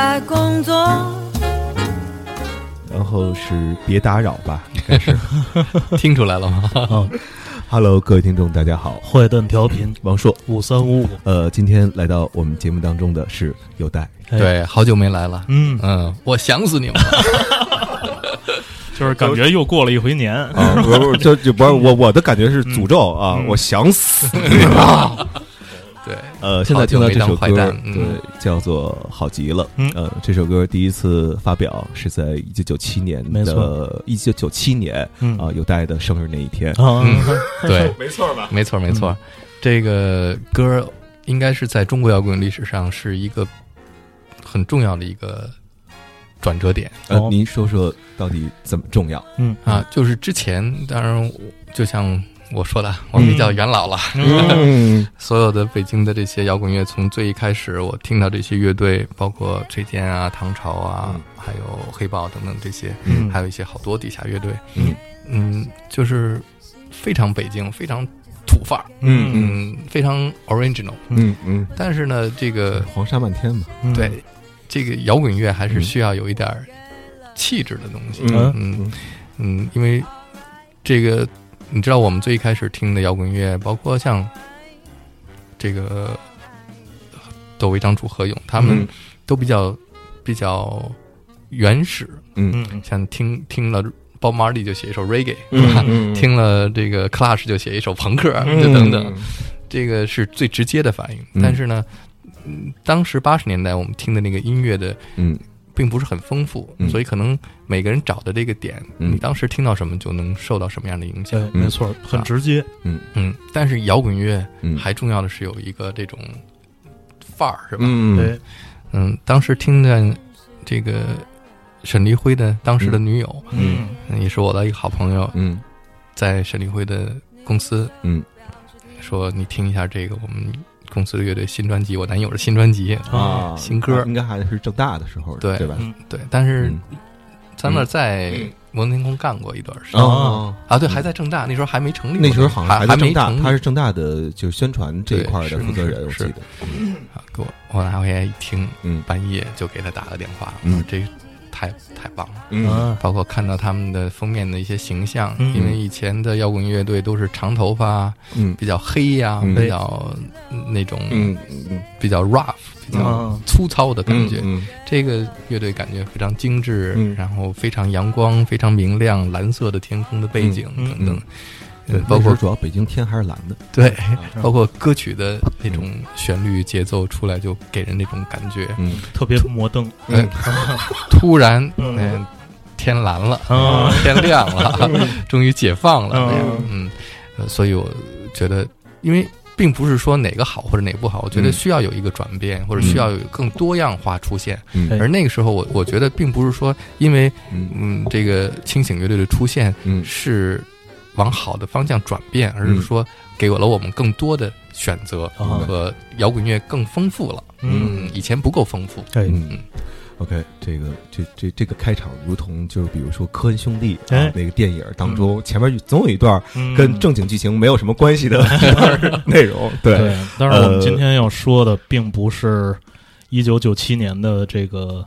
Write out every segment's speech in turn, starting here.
在工作。然后是别打扰吧，应该是。听出来了吗？啊，Hello，各位听众，大家好，坏蛋调频王硕。五三五五，呃，今天来到我们节目当中的是有代，哎，对，好久没来了。嗯，嗯，我想死你们了。就是感觉又过了一回年，啊，不是不，就就不是我我的感觉是诅咒啊，嗯我想死你了。对，呃，现在听到这首歌蛋，嗯对，叫做《好极了》。嗯呃，这首歌第一次发表是在一九九七年没的错，一九九七年嗯啊，有代的生日那一天。啊，嗯，对，没错吧？没错没错。这个歌应该是在中国摇滚历史上是一个很重要的一个转折点呃哦，您说说到底怎么重要？嗯啊。就是之前，当然就像我说的，我比较元老了。嗯。所有的北京的这些摇滚乐，从最一开始我听到这些乐队，包括崔健啊、唐朝啊，嗯。还有黑豹等等这些，嗯。还有一些好多地下乐队，嗯。嗯，就是非常北京，非常土范儿，嗯。嗯，非常 original。嗯嗯，但是呢，这个黄沙漫天嘛。嗯。对这个摇滚乐还是嗯需要有一点儿气质的东西，嗯。嗯嗯，因为这个你知道，我们最一开始听的摇滚乐，包括像这个窦唯、张楚、何勇，他们都比较比较原始，嗯。嗯像听听了。包马利就写一首 reggae，嗯是吧？嗯。听了这个 Clash 就写一首朋克，嗯。就等等，这个是最直接的反应。嗯。但是呢，嗯，当时八十年代我们听的那个音乐的嗯并不是很丰富，嗯。所以可能每个人找的这个点，嗯。你当时听到什么就能受到什么样的影响。对，没错，很直接，嗯。嗯，但是摇滚乐嗯。还重要的是有一个这种范儿，是吧？嗯。对，嗯，当时听的这个沈黎辉的当时的女友，嗯也是我的一个好朋友，嗯。在沈黎辉的公司嗯。说：“你听一下这个我们公司的乐队新专辑，我男友的新专辑。啊，新歌应该还是正大的时候，对对吧？嗯对，但是嗯咱们在摩登天空干过一段时间。哦，啊，对，还在正大，那时候还没成立，那时候好像还在正大，没成立他是正大的就是宣传这一块的负责人，我是记得。啊，给我我拿回来一听，嗯半夜就给他打个电话，嗯这太太棒了。嗯啊，包括看到他们的封面的一些形象，嗯因为以前的摇滚乐队都是长头发，嗯比较黑呀、嗯比较那种比较 rough、比较啊粗糙的感觉。嗯这个乐队感觉非常精致，嗯然后非常阳光、非常明亮，蓝色的天空的背景嗯等等。嗯呃包括主要北京天还是蓝的，对，嗯包括歌曲的那种旋律节奏出来，就给人那种感觉。嗯特别摩登，嗯，突然，嗯嗯，天蓝了，啊天亮了，终于解放了，嗯所以我觉得，因为并不是说哪个好或者哪个不好，我觉得嗯需要有一个转变，或者需要有更多样化出现。而那个时候，我我觉得并不是说，因为嗯。嗯，这个清醒乐队的出现嗯。是往好的方向转变，而是说给了我们更多的选择啊。和摇滚乐更丰富了。嗯，嗯，以前不够丰富。对，嗯。OK，这个这这这个开场，如同就是比如说科恩兄弟啊哎那个电影当中，前面总有一段嗯。跟正经剧情没有什么关系的 内容，对，对，但是我们呃今天要说的并不是一九九七年的这个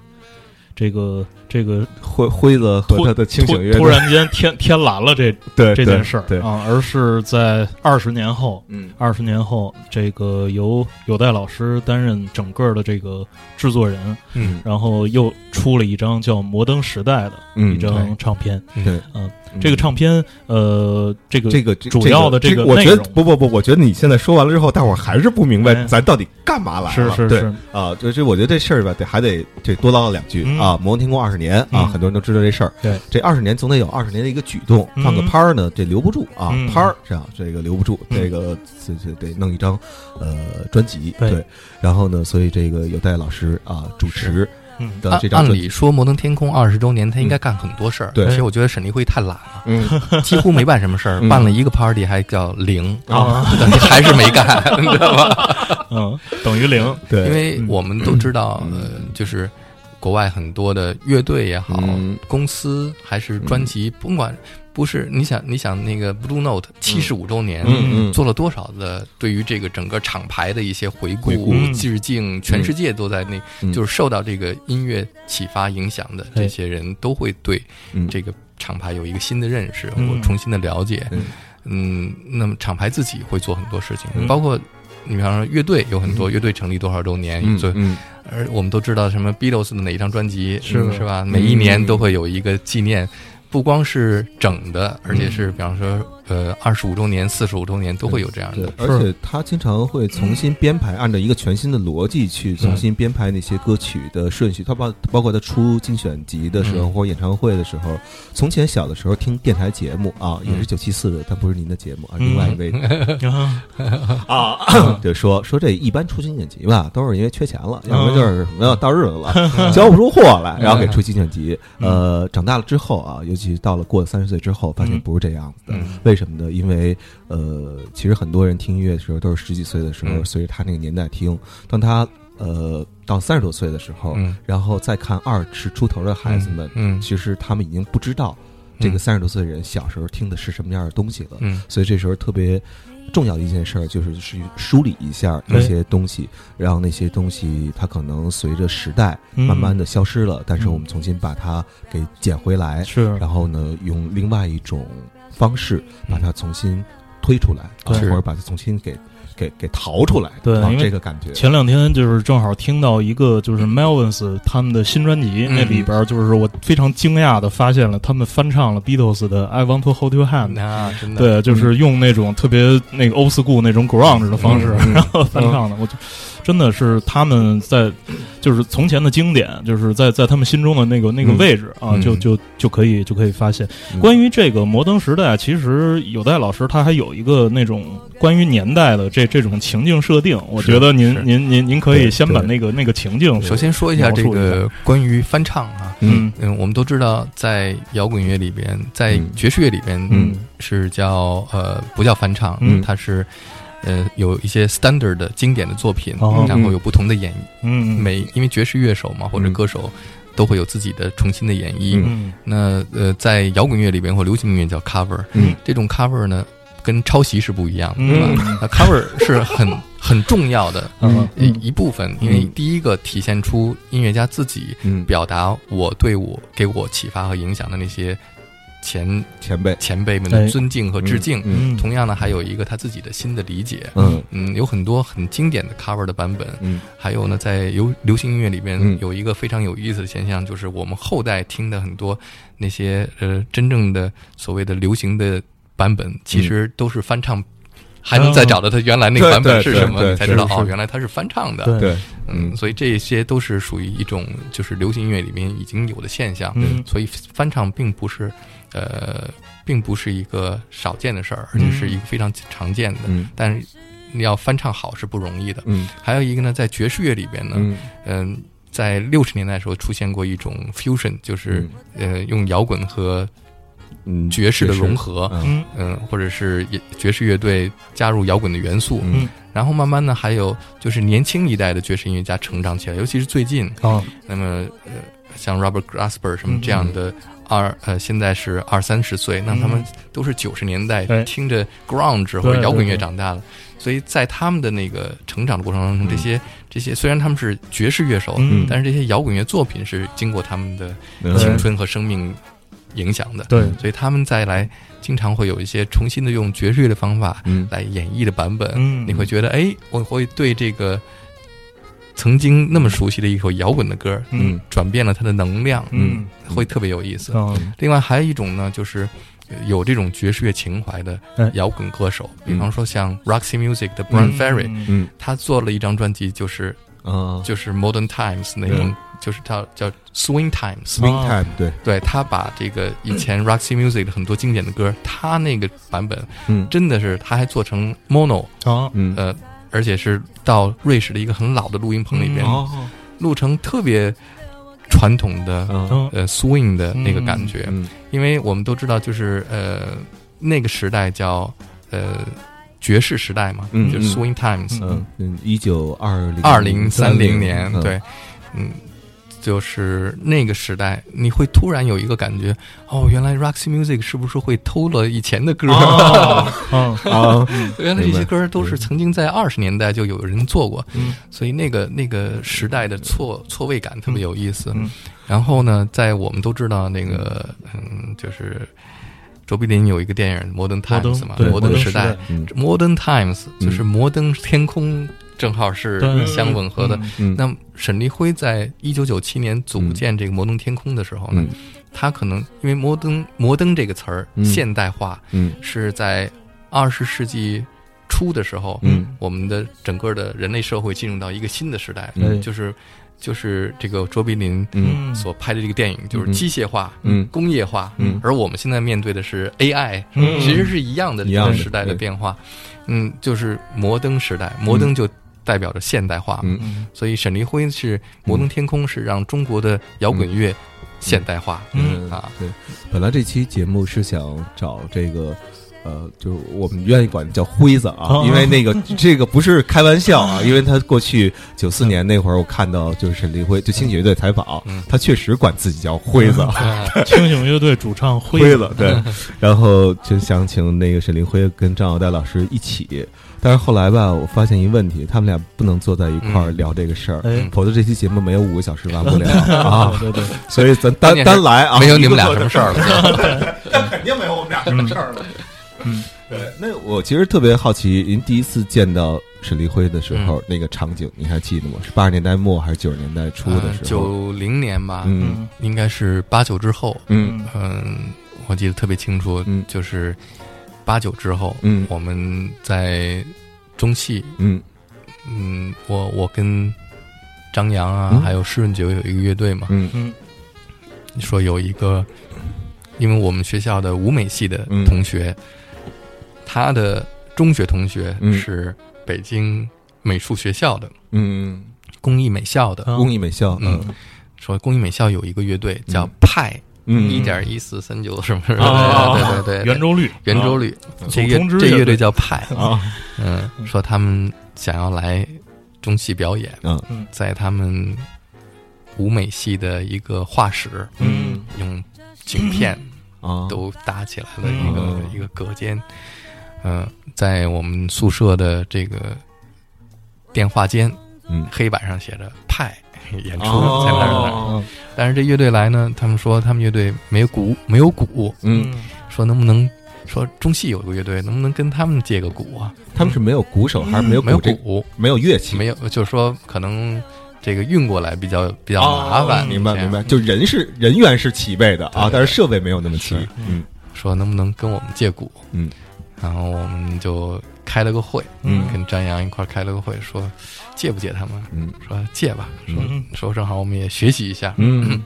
这个这个辉辉子和他的清醒乐突然间天天 蓝了这对这件事儿对，啊，而是在二十年后，嗯二十年后，这个由有代老师担任整个的这个制作人，嗯然后又出了一张叫《摩登时代》的嗯一张唱片。对，嗯，这个唱片，呃，这个这个主要的这个这我觉得不不不，我觉得你现在说完了之后，大伙儿还是不明白哎咱到底干嘛来了。对是是是，啊，就这我觉得这事儿吧，得还得这多唠叨两句嗯啊。摩登天宫二十年啊，嗯。很多人都知道这事儿。对，这二十年总得有二十年的一个举动，嗯。放个拍儿呢，这留不住啊嗯，拍儿这样这个留不住，嗯。这个这这得弄一张呃专辑。对。对，然后呢，所以这个有戴老师啊主持嗯按的这张，按理说，摩登天空二十周年，他应该干很多事儿。对。其实我觉得沈黎辉太懒了，嗯几乎没办什么事儿，嗯。办了一个 party 还叫零，啊，等于还是没干，你知道吧？嗯，等于零，对，因为我们都知道，就是国外很多的乐队也好，嗯。公司还是专辑，甭管不是你想你想那个 Blue Note 七十五周年，做了多少的对于这个整个厂牌的一些回顾、致敬，全世界都在那，嗯。就是受到这个音乐启发影响的这些人，都会对嗯。这个厂牌有一个新的认识嗯。或重新的了解。嗯。嗯，那么厂牌自己会做很多事情，嗯。包括你比方说乐队有很多乐队成立多少周年，所以嗯。嗯而我们都知道什么 Beatles 的哪一张专辑是是吧？每一年都会有一个纪念，不光是整的，而且是比方说呃二十五周年、四十五周年都会有这样对的。，而且他经常会重新编排，按照一个全新的逻辑去重新编排那些歌曲的顺序。他包包括他出精选集的时候嗯或者演唱会的时候，从前小的时候听电台节目啊，也是嗯九七四的，但不是您的节目啊，嗯另外一位啊 啊，就说说这一般出精选集吧，都是因为缺钱了，要么就是什么到日子了，交不出货来，然后给出精选集。呃，长大了之后啊，尤其到了过了三十岁之后，发现不是这样子的。嗯为什么呢？因为呃，其实很多人听音乐的时候都是十几岁的时候，嗯。随着他那个年代听，当他呃到三十多岁的时候，嗯。然后再看二十出头的孩子们，嗯其实他们已经不知道这个三十多岁的人小时候听的是什么样的东西了。嗯。所以这时候特别重要的一件事儿就是去梳理一下那些东西，让那些东西它可能随着时代嗯。慢慢的消失了，但是我们重新把它给捡回来，是。然后呢，用另外一种方式把它重新推出来，或者把它重新给给给逃出来，啊对因为这个感觉，前两天就是正好听到一个就是 Melvins 他们的新专辑，嗯。那里边就是我非常惊讶的发现了他们翻唱了 Beatles 的 I Want to Hold Your Hand。啊真的。对，就是用那种特别那个 old school 那种 grunge 的方式，然后翻唱的，我就真的是他们在就是从前的经典，就是在在他们心中的那个那个嗯位置啊，嗯。就就就可以就可以发现。嗯。关于这个摩登时代，其实有代老师他还有一个那种关于年代的这这种情境设定，我觉得您您您您可以先把那个那个情境首先说一下。这个关于翻唱啊，嗯。嗯，我们都知道，在摇滚乐里边，在嗯。爵士乐里边，嗯，是叫呃不叫翻唱，嗯。它是呃有一些 standard 的经典的作品，哦。然后有不同的演绎。嗯。每因为爵士乐手嘛或者嗯。歌手都会有自己的重新的演绎。嗯。那呃，在摇滚乐里边或流行音乐叫 cover，嗯。这种 cover 呢跟抄袭是不一样的，嗯。对吧？那 cover 是很很重要的嗯。一一部分，因为第一个体现出音乐家自己嗯，表达我对我给我启发和影响的那些前前辈，前辈们哎的尊敬和致敬。嗯嗯同样呢，还有一个他自己的新的理解。嗯嗯，有很多很经典的 cover 的版本。嗯还有呢，在流流行音乐里边嗯有一个非常有意思的现象，就是我们后代听的很多那些呃真正的所谓的流行的版本，其实都是翻唱。还能再找到它原来那个版本是什么，你才知道哦，原来它是翻唱的。对对，嗯，所以这些都是属于一种就是流行音乐里面已经有的现象。嗯所以翻唱并不是呃，并不是一个少见的事儿，而且是一个非常常见的。嗯。但是你要翻唱好是不容易的。嗯。还有一个呢，在爵士乐里边呢，嗯。嗯、在六十年代的时候出现过一种 fusion，就是、呃用摇滚和嗯，爵士的融合，嗯。或者是爵士乐队加入摇滚的元素，嗯。然后慢慢呢，还有就是年轻一代的爵士音乐家成长起来，尤其是最近，啊那么呃，像 Robert Glasper 什么嗯这样的二、呃，现在是二三十岁，那他们都是九十年代哎听着 grunge 或者摇滚乐长大的，所以在他们的那个成长的过程当中，这些这些虽然他们是爵士乐手，嗯。但是这些摇滚乐作品是经过他们的嗯青春和生命影响的，对。所以他们再来经常会有一些重新的用爵士乐的方法嗯。来演绎的版本，嗯。你会觉得哎，我会对这个曾经那么熟悉的一首摇滚的歌，嗯。转变了它的能量，嗯。会特别有意思。啊另外还有一种呢，就是呃有这种爵士乐情怀的哎摇滚歌手，嗯。比方说像 Roxy Music 的 Brian Ferry，、嗯。嗯他做了一张专辑，就是啊就是 Modern Times 那种，就是叫叫 Swing Times。，Swing Time，对，对他把这个以前 Roxy Music 的很多经典的歌，他那个版本嗯。真的是他还做成 mono，啊嗯。呃，而且是到瑞士的一个很老的录音棚里边、哦录成特别传统的、呃 swing 的那个感觉。嗯。因为我们都知道，就是呃那个时代叫呃爵士时代嘛，嗯就是 swing 嗯 times，嗯嗯，一九二零二零三零年，嗯。对，嗯，就是那个时代，你会突然有一个感觉，哦，原来 Roxy Music 是不是会偷了以前的歌？原来这些歌都是曾经在二十年代就有人做过，嗯所以那个那个时代的错错位感特别有意思。嗯然后呢，在我们都知道那个，嗯，就是卓别林有一个电影《摩登 Times》嘛，对摩登时代，Modern Times 就是摩登天空，正好是相吻合的。那么沈立辉在一九九七年组建这个摩登天空的时候呢，嗯。他可能因为摩登摩登这个词儿、嗯。现代化嗯。是在二十世纪初的时候，嗯。我们的整个的人类社会进入到一个新的时代，嗯。就是就是这个卓别林嗯。所拍的这个电影，就是机械化、嗯。工业化，嗯。而我们现在面对的是 AI，、嗯。其实是一样的一样时代的变化，嗯，就是摩登时代，摩登就代表着现代化嘛，嗯。嗯所以沈黎辉是摩登天空，是让中国的摇滚乐现代化，嗯。啊，对，本来这期节目是想找这个。呃，就是我们愿意管叫辉子啊，哦因为那个 这个不是开玩笑啊，因为他过去九四年那会儿，我看到就是沈立辉就清醒乐队采访嗯，他确实管自己叫辉子，啊清醒乐队主唱辉辉子对，然后就想请那个沈林辉跟张小戴老师一起，但是后来吧，我发现一问题，他们俩不能坐在一块儿嗯。聊这个事儿，哎，否则这期节目没有五个小时完不了啊，对对对，所以咱单单来啊，没有你们俩什么事儿了，那肯定没有我们俩什么事儿了。嗯，对，那我其实特别好奇，您第一次见到沈立辉的时候，那个场景您还记得吗？是八十年代末还是九十年代初的时候？九零年吧，嗯嗯。应该是八九之后，嗯。嗯，我记得特别清楚，嗯。就是八九之后，嗯。我们在中戏，嗯。嗯，我我跟张扬啊，嗯。还有施润九有一个乐队嘛，嗯。嗯。说有一个，因为我们学校的舞美系的嗯。同学，他的中学同学嗯。是北京美术学校的嗯，工艺美校的，啊工艺美校，嗯。嗯。说工艺美校有一个乐队叫嗯。派嗯。一点一四三九什么什么，啊对对对，圆周率，圆周率，啊。这乐这乐队叫派，啊。嗯，说他们想要来中戏表演，嗯。在他们舞美系的一个画室，嗯。用景片啊，都搭起来了一个、嗯。一个隔间，呃，在我们宿舍的这个电话间，嗯黑板上写着“派” 演出哦在那儿呢。但是这乐队来呢，他们说他们乐队没有鼓，没有鼓，嗯，说能不能说中戏有个乐队，能不能跟他们借个鼓啊？他们是没有鼓手还是没有没有鼓，没有乐器？没有，就是说可能这个运过来比较比较麻烦。哦明白明白，就人是人员是齐备的啊，但是设备没有那么齐。嗯说能不能跟我们借鼓？嗯，然后我们就开了个会，嗯。跟张扬一块儿开了个会，说借不借他们？嗯。说借吧，说、嗯。说正好我们也学习一下。嗯。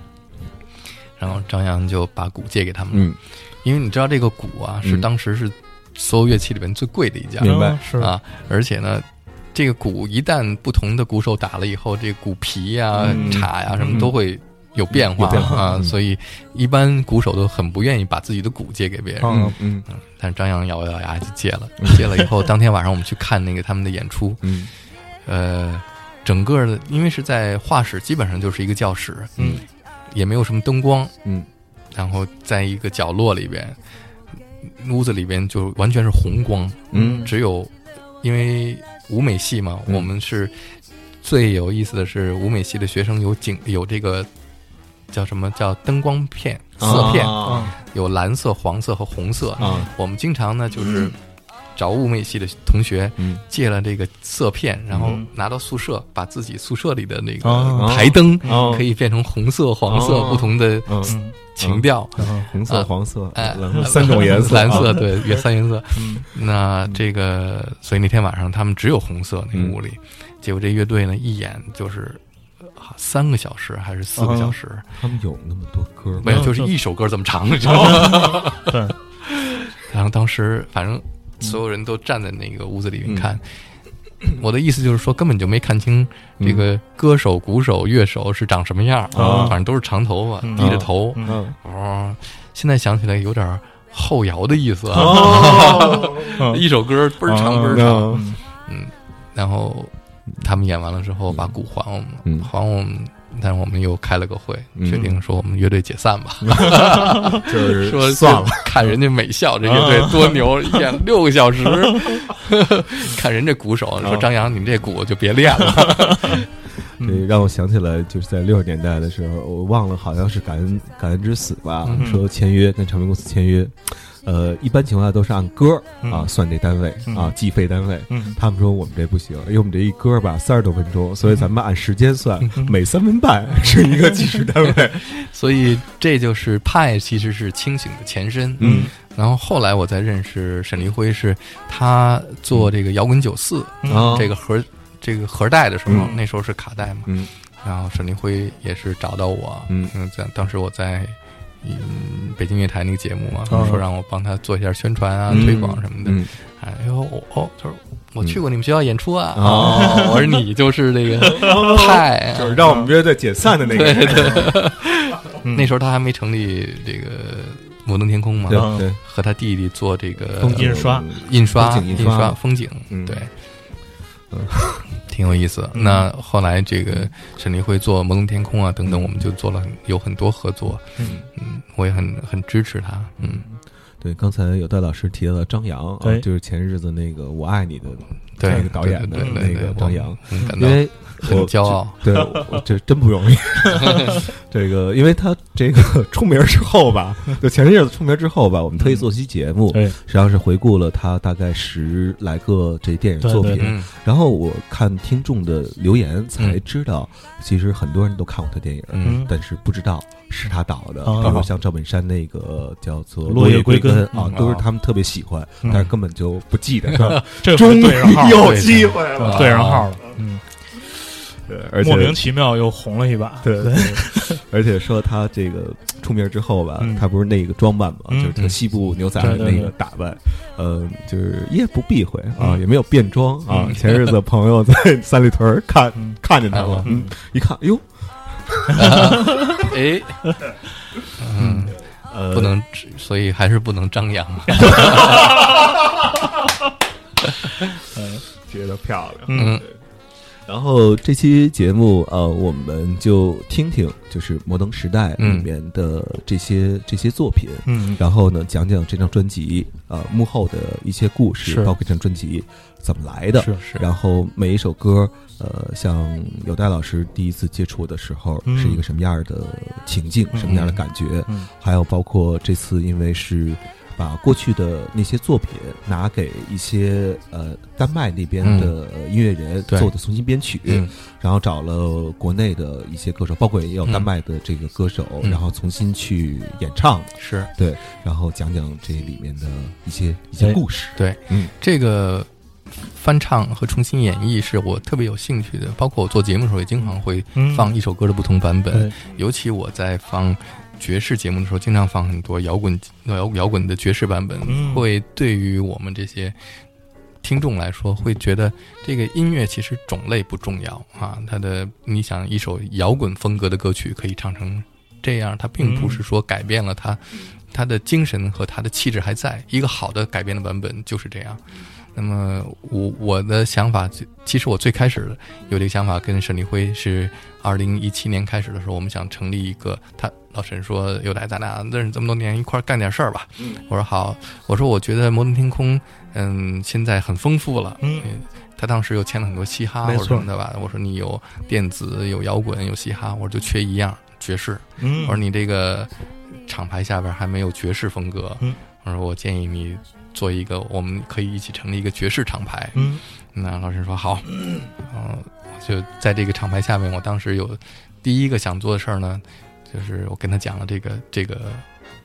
然后张扬就把鼓借给他们，嗯，因为你知道这个鼓啊，是嗯。当时是所有乐器里面最贵的一家、明白。嗯是。啊，而且呢。这个鼓一旦不同的鼓手打了以后，这个鼓皮呀、嗯。镲呀什么嗯。都会有变化啊，嗯。所以一般鼓手都很不愿意把自己的鼓借给别人。嗯嗯。但是张扬咬咬牙就借了，借了以后，当天晚上我们去看那个他们的演出，嗯。呃，整个的因为是在画室，基本上就是一个教室，嗯。也没有什么灯光，嗯。然后在一个角落里边，屋子里边就完全是红光，嗯。只有因为舞美系嘛，嗯。我们是最有意思的是舞美系的学生有景有这个叫什么？叫灯光片色片，啊。有蓝色、黄色和红色。啊。我们经常呢就是找物美系的同学嗯。借了这个色片，然后嗯。拿到宿舍，把自己宿舍里的那个哦台灯哦可以变成红色、黄色哦不同的情调。嗯红色啊黄色哎。蓝色三种颜色。蓝色啊对，原三原色。嗯。那这个，所以那天晚上他们只有红色那个嗯。屋里，结果这乐队呢一演就是呃三个小时还是四个小时，他们有那么多歌吗？没有，嗯就是一首歌这么长，你知道吗？对，然后当时反正所有人都站在那个屋子里面看。我的意思就是说，根本就没看清这个歌手、鼓手、乐手是长什么样儿啊。反正都是长头发，嗯。低着头。嗯。嗯。哦，现在想起来有点后摇的意思啊，一首歌倍儿长倍儿长。嗯。嗯，然后他们演完了之后，把鼓还我们，嗯。还我们但是我们又开了个会，嗯。决定说我们乐队解散吧。就是说算了，，看人家美校这乐队多牛，演六个小时。看人这鼓手说张扬，你这鼓就别练了。这让我想起来，就是在六十年代的时候，我忘了好像是感恩感恩之死吧，嗯。说签约跟唱片公司签约，呃，一般情况下都是按歌嗯。啊算这单位嗯。啊计费单位。嗯。他们说我们这不行，因为我们这一歌吧三十多分钟，所以咱们按时间算，嗯。每三分半 是一个计时单位。所以这就是派其实是清醒的前身。嗯。然后后来我再认识沈黎辉，是他做这个摇滚九四啊这个盒这个盒带的时候，嗯。那时候是卡带嘛。嗯。然后沈黎辉也是找到我，嗯在当时我在嗯北京乐坛那个节目嘛，哦。说让我帮他做一下宣传啊、嗯。推广什么的。嗯。哎呦，我哦，他说我去过你们学校演出啊，哦。我说你就是那个派，就是让我们乐队解散的那个。对人。对，嗯。那时候他还没成立这个摩登天空嘛，对和他弟弟做这个印刷。印刷印印刷风景，嗯。对。嗯，挺有意思。嗯。那后来这个沈黎辉做摩登天空啊等等，我们就做了很有很多合作，嗯。嗯，我也很很支持他，嗯，对，刚才有戴老师提到了张扬啊对，就是前日子那个《我爱你》的对那个导演的那个对张扬，，因为很骄傲，对，这真不容易。这个，因为他这个 出名之后吧，就前些日子出名之后吧，我们特意做期节目，实际上是回顾了他大概十来个这电影作品。然后我看听众的留言才知道，其实很多人都看过他电影，嗯。但是不知道是他导的。哦比如像赵本山那个叫做《落叶归归根啊嗯，都是他们特别喜欢，嗯。但是根本就不记得。这回终于 有机会了，对上号了，嗯，对而且莫名其妙又红了一把，对对，而且说他这个出名之后吧，嗯。他不是那个装扮嘛，嗯就是他西部牛仔的那个打扮，呃，就是也不避讳啊，嗯。也没有变装啊。嗯。前日子朋友在三里屯看嗯。看见他了，嗯。嗯，一看，哟，哎，嗯，呃，不能，所以还是不能张扬，觉得漂亮。嗯然后这期节目，呃，我们就听听就是《摩登时代》里嗯面的这些、这些作品，嗯，然后呢，讲讲这张专辑呃幕后的一些故事，包括这张专辑怎么来的。是是。然后每一首歌，呃，像有戴老师第一次接触的时候，嗯。是一个什么样的情境，嗯。什么样的感觉？嗯。还有包括这次，因为是把过去的那些作品拿给一些呃丹麦那边的呃音乐人做的重新编曲，嗯然后找了国内的一些歌手，包括也有丹麦的这个歌手，嗯然后重新去演唱的，是。对，然后讲讲这里面的一些一些哎故事。对，嗯这个翻唱和重新演绎是我特别有兴趣的，包括我做节目的时候也经常会嗯。放一首歌的不同版本，对。尤其我在放爵士节目的时候，经常放很多摇滚摇摇滚的爵士版本，嗯会对于我们这些听众来说，会觉得这个音乐其实种类不重要啊，它的你想一首摇滚风格的歌曲可以唱成这样，它并不是说改变了它。它的精神和它的气质还在，一个好的改编的版本就是这样。那么我我的想法，其实我最开始有这个想法，跟沈立辉是二零一七年开始的时候，我们想成立一个。他老沈说：“有来咱俩认识这么多年，一块儿干点事儿吧。”我说好。我说我觉得摩登天空，嗯，现在很丰富了。嗯他当时又签了很多嘻哈没错或者什么的吧。我说你有电子，有摇滚，有嘻哈，我说就缺一样爵士。嗯，我说你这个厂牌下边还没有爵士风格，嗯我说我建议你做一个，我们可以一起成立一个爵士厂牌。嗯那老师说好，嗯，我就在这个厂牌下面，我当时有第一个想做的事儿呢，就是我跟他讲了这个这个，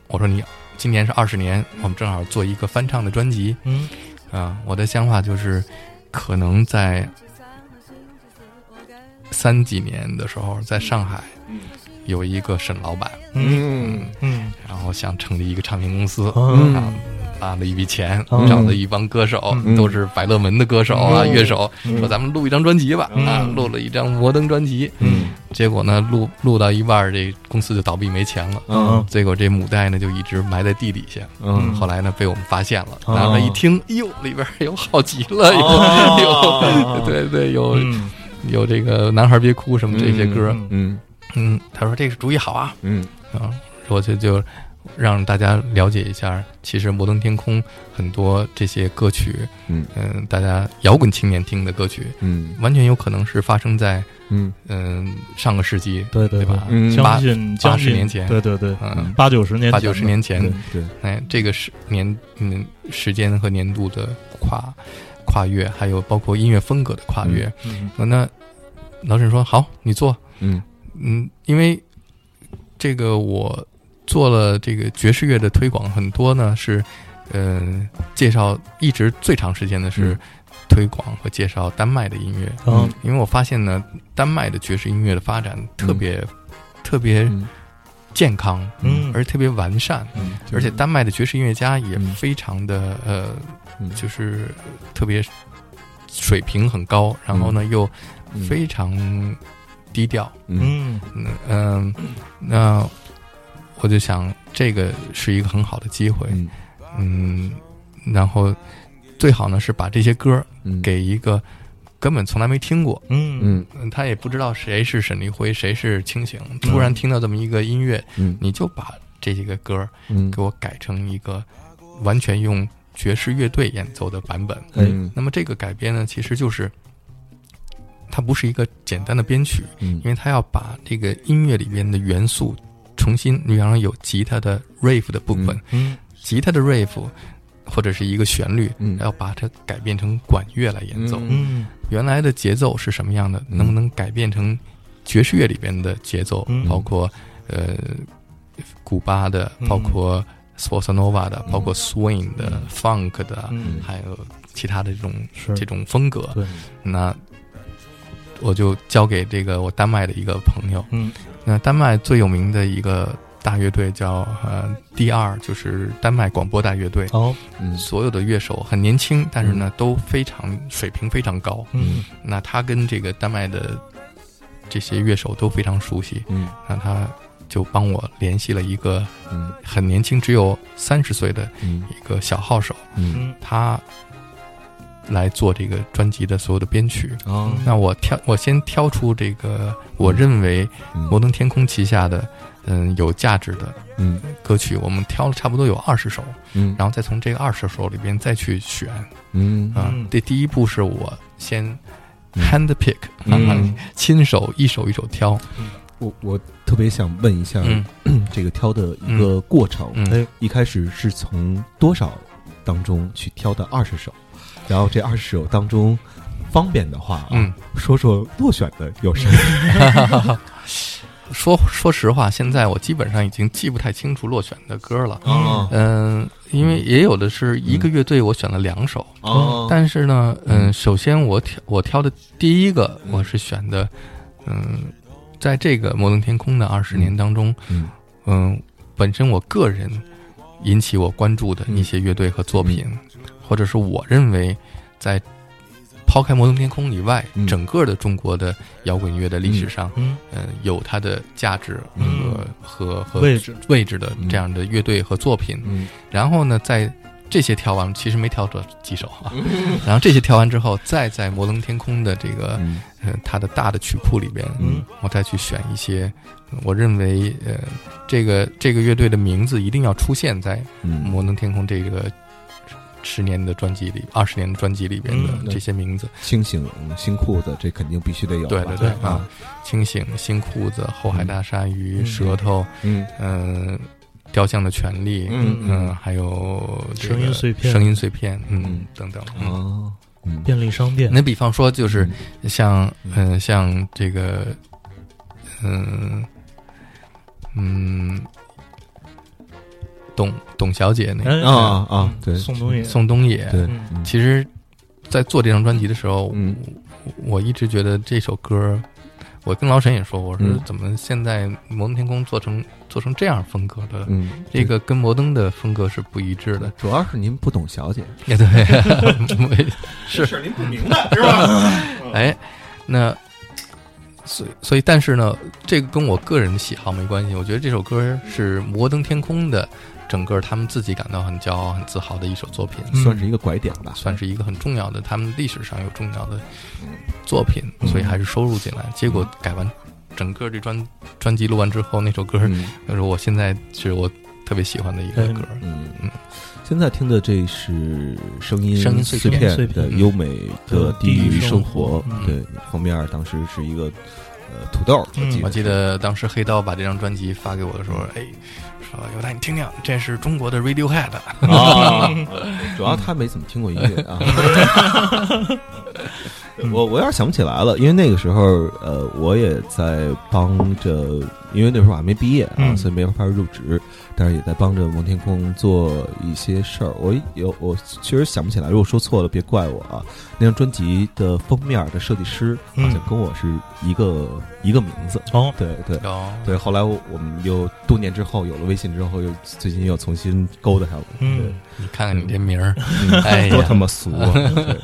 我说你今年是二十年，我们正好做一个翻唱的专辑。嗯。啊、我的想法就是，可能在三几年的时候，在上海有一个沈老板，嗯。嗯。然后想成立一个唱片公司，嗯啊，拿了一笔钱，嗯。找了一帮歌手，嗯。都是百乐门的歌手啊、嗯。乐手，嗯。说咱们录一张专辑吧，嗯。啊，录了一张摩登专辑，嗯。结果呢，录录到一半，这公司就倒闭没钱了。嗯。结果这母带呢就一直埋在地底下，嗯。后来呢被我们发现了，哦。拿来一听，哎呦，里边有好极了，有 对对，有嗯。有这个男孩别哭什么这些歌，嗯。嗯。嗯，他说这个主意好啊，嗯。啊，我就就让大家了解一下，其实摩登天空很多这些歌曲，嗯。嗯、大家摇滚青年听的歌曲，嗯。完全有可能是发生在嗯。嗯、上个世纪，对对对。吧？嗯。八将近八十年前。对对对，嗯，八九十年八九十年前，对对。哎，这个是年嗯时间和年度的跨跨越，还有包括音乐风格的跨越。嗯那老沈说好，你做，嗯。嗯，因为这个我做了这个爵士乐的推广，很多呢是，呃，介绍一直最长时间的是嗯。推广和介绍丹麦的音乐，嗯。因为我发现呢，丹麦的爵士音乐的发展特别、特别嗯。健康，嗯。而且特别完善，嗯而且丹麦的爵士音乐家也嗯。非常的呃，嗯。就是特别水平很高，然后呢又嗯。非常低调。嗯。嗯嗯嗯，那我就想这个是一个很好的机会，嗯。嗯，然后最好呢是把这些歌嗯。给一个根本从来没听过，嗯。嗯。嗯，他也不知道谁是沈立辉，谁是清醒，突然听到这么一个音乐，嗯。你就把这几个歌嗯。给我改成一个完全用爵士乐队演奏的版本。嗯那么这个改编呢，其实就是它不是一个简单的编曲，嗯。因为它要把这个音乐里边的元素重新，你比方说有吉他的 riff 的部分，嗯吉他的 riff 或者是一个旋律，嗯。要把它改变成管乐来演奏。嗯。原来的节奏是什么样的？嗯。能不能改变成爵士乐里边的节奏？嗯。包括呃古巴的，嗯。包括 s p o r s a nova 的，嗯。包括 swing 的、funk 的，嗯。还有其他的这种这种风格。对。那我就交给这个我丹麦的一个朋友。嗯。那丹麦最有名的一个大乐队叫呃 D2，就是丹麦广播大乐队。哦。嗯。所有的乐手很年轻，但是呢都非常水平非常高。嗯。那他跟这个丹麦的这些乐手都非常熟悉，嗯。那他就帮我联系了一个嗯。很年轻，只有三十岁的嗯。一个小号手，嗯。嗯。他来做这个专辑的所有的编曲。啊那我挑，我先挑出这个我认为摩登天空旗下的嗯有价值的嗯。歌曲，我们挑了差不多有二十首，嗯。然后再从这个二十首里边再去选。嗯。啊嗯。这第一步是我先嗯。hand pick，嗯。啊亲手一首一首挑。我我特别想问一下嗯。这个挑的一个过程，嗯。哎。一开始是从多少当中去挑的二十首，然后这二十首当中，方便的话啊，嗯，说说落选的有谁？说说实话，现在我基本上已经记不太清楚落选的歌了。啊。嗯，因为也有的是一个乐队，我选了两首，哦。但是呢，嗯，嗯。首先我挑我挑的第一个，我是选的，嗯，在这个摩登天空的二十年当中，嗯。嗯，本身我个人引起我关注的一些乐队和作品，或者是我认为在抛开摩登天空以外，嗯。整个的中国的摇滚乐的历史上，嗯。嗯，有它的价值和、嗯。和和位置。位置的这样的乐队和作品。嗯。然后呢，在这些挑完，其实没挑着几首啊。然后这些挑完之后，再在摩登天空的这个嗯。呃它的大的曲库里边，嗯。我再去选一些，我认为呃这个这个乐队的名字一定要出现在嗯。摩登天空这个十年的专辑里、二十年的专辑里边的嗯这些名字。清醒新裤子，这肯定必须得有。对对对啊。啊，清醒、新裤子、后海大鲨鱼、嗯舌头，嗯。嗯、雕像的权利，嗯嗯，还有这个声音碎片。声音碎片，嗯嗯，等等。嗯哦嗯。便利商店。那比方说，就是像嗯、像这个嗯嗯，董董小姐那个哎啊啊对宋冬野宋冬野，对其实，在做这张专辑的时候，嗯我我一直觉得这首歌，我跟老沈也说，我说嗯怎么现在摩登天空做成做成这样风格的，嗯，这个跟摩登的风格是不一致的。主要是您不懂小姐，也对，是是您不明白是吧？哎，那所以所以，但是呢，这个跟我个人的喜好没关系。我觉得这首歌是摩登天空的整个他们自己感到很骄傲、很自豪的一首作品，嗯。算是一个拐点吧。算是一个很重要的他们历史上有重要的作品，嗯。所以还是收入进来。结果改完整个这专专辑录完之后，那首歌嗯。就是我现在是我特别喜欢的一个嗯歌。嗯。嗯。现在听的这是声音声音碎碎片碎的片优美的嗯地狱生生活对，封面当时是一个呃土豆，我记嗯。得我记得当时黑刀把这张专辑发给我的时候，哎，说犹太你听听，这是中国的 Radiohead。啊，主要他没怎么听过音乐啊。我我有点想不起来了，因为那个时候，呃，我也在帮着，因为那时候我还没毕业啊，嗯所以没法入职，但是也在帮着王天空做一些事儿。我有我确实想不起来，如果说错了别怪我啊。那张专辑的封面的设计师好像跟我是一个、一个名字，哦，对对。哦，对，后来我我们又多年之后有了微信之后，又最近又重新勾搭上了。嗯，你看看你这名儿，嗯 哎呀多他妈俗啊！对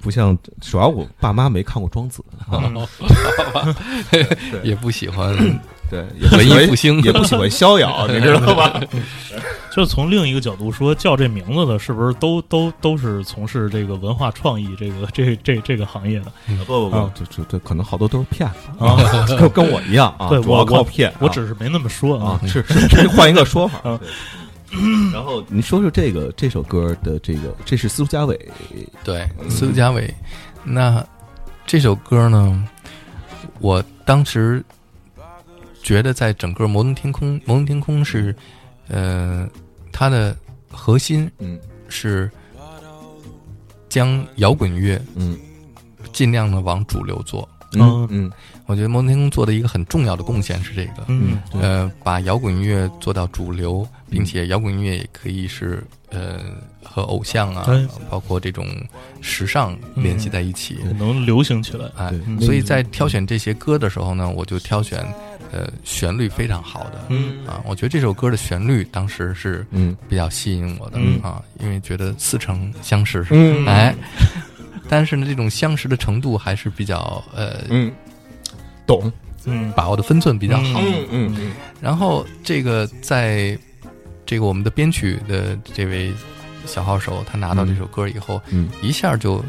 不像，主要我爸妈没看过庄子 也不喜欢对，也文艺复兴，也不喜欢逍遥，你知道吧？就是从另一个角度说，叫这名字的，是不是都都都是从事这个文化创意这个这这这个行业的？不不不这这这可能好多都是骗子啊，跟跟我一样啊，对主要我靠骗啊。我只是没那么说啊，是是是换一个说法啊。然后你说说这个这首歌的这个，这是司徒佳伟，对，司徒佳伟。那这首歌呢，我当时觉得在整个《摩登天空》，《摩登天空》是，呃，它的核心嗯。是将摇滚乐嗯。尽量的往主流做。嗯嗯。我觉得摩登天空做的一个很重要的贡献是这个，嗯呃，把摇滚乐做到主流，并且摇滚乐也可以是呃和偶像啊，包括这种时尚联系在一起。能流行起来。哎所以在挑选这些歌的时候呢，我就挑选呃旋律非常好的。嗯。啊，我觉得这首歌的旋律当时是嗯。比较吸引我的、嗯。啊，因为觉得似曾相识，嗯。哎，但是呢，这种相识的程度还是比较呃嗯，懂，嗯。把握的分寸比较好。嗯嗯嗯。然后这个在这个我们的编曲的这位小号手，他拿到这首歌以后，嗯。一下就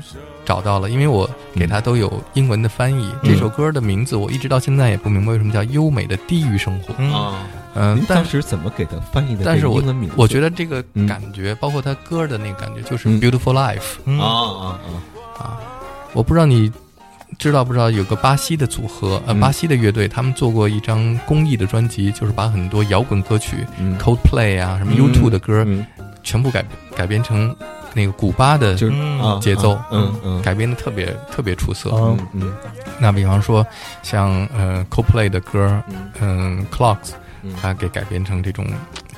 找到了，因为我给他都有英文的翻译。嗯这首歌的名字我一直到现在也不明白为什么叫优美的地狱生活。嗯啊，嗯、当时怎么给他翻译的？但是我我觉得这个嗯感觉，包括他歌的那个感觉，就是嗯 beautiful life、嗯啊啊啊，啊。我不知道你知道不知道，有个巴西的组合，呃，嗯巴西的乐队，他们做过一张公益的专辑，就是把很多摇滚歌曲。嗯 Coldplay 啊，什么嗯 U2 的歌，嗯全部改改编成那个古巴的节奏啊嗯嗯改编的特别特别出色。啊嗯嗯。那比方说像呃 Coldplay 的歌，嗯。嗯 Clocks，嗯。它给改编成这种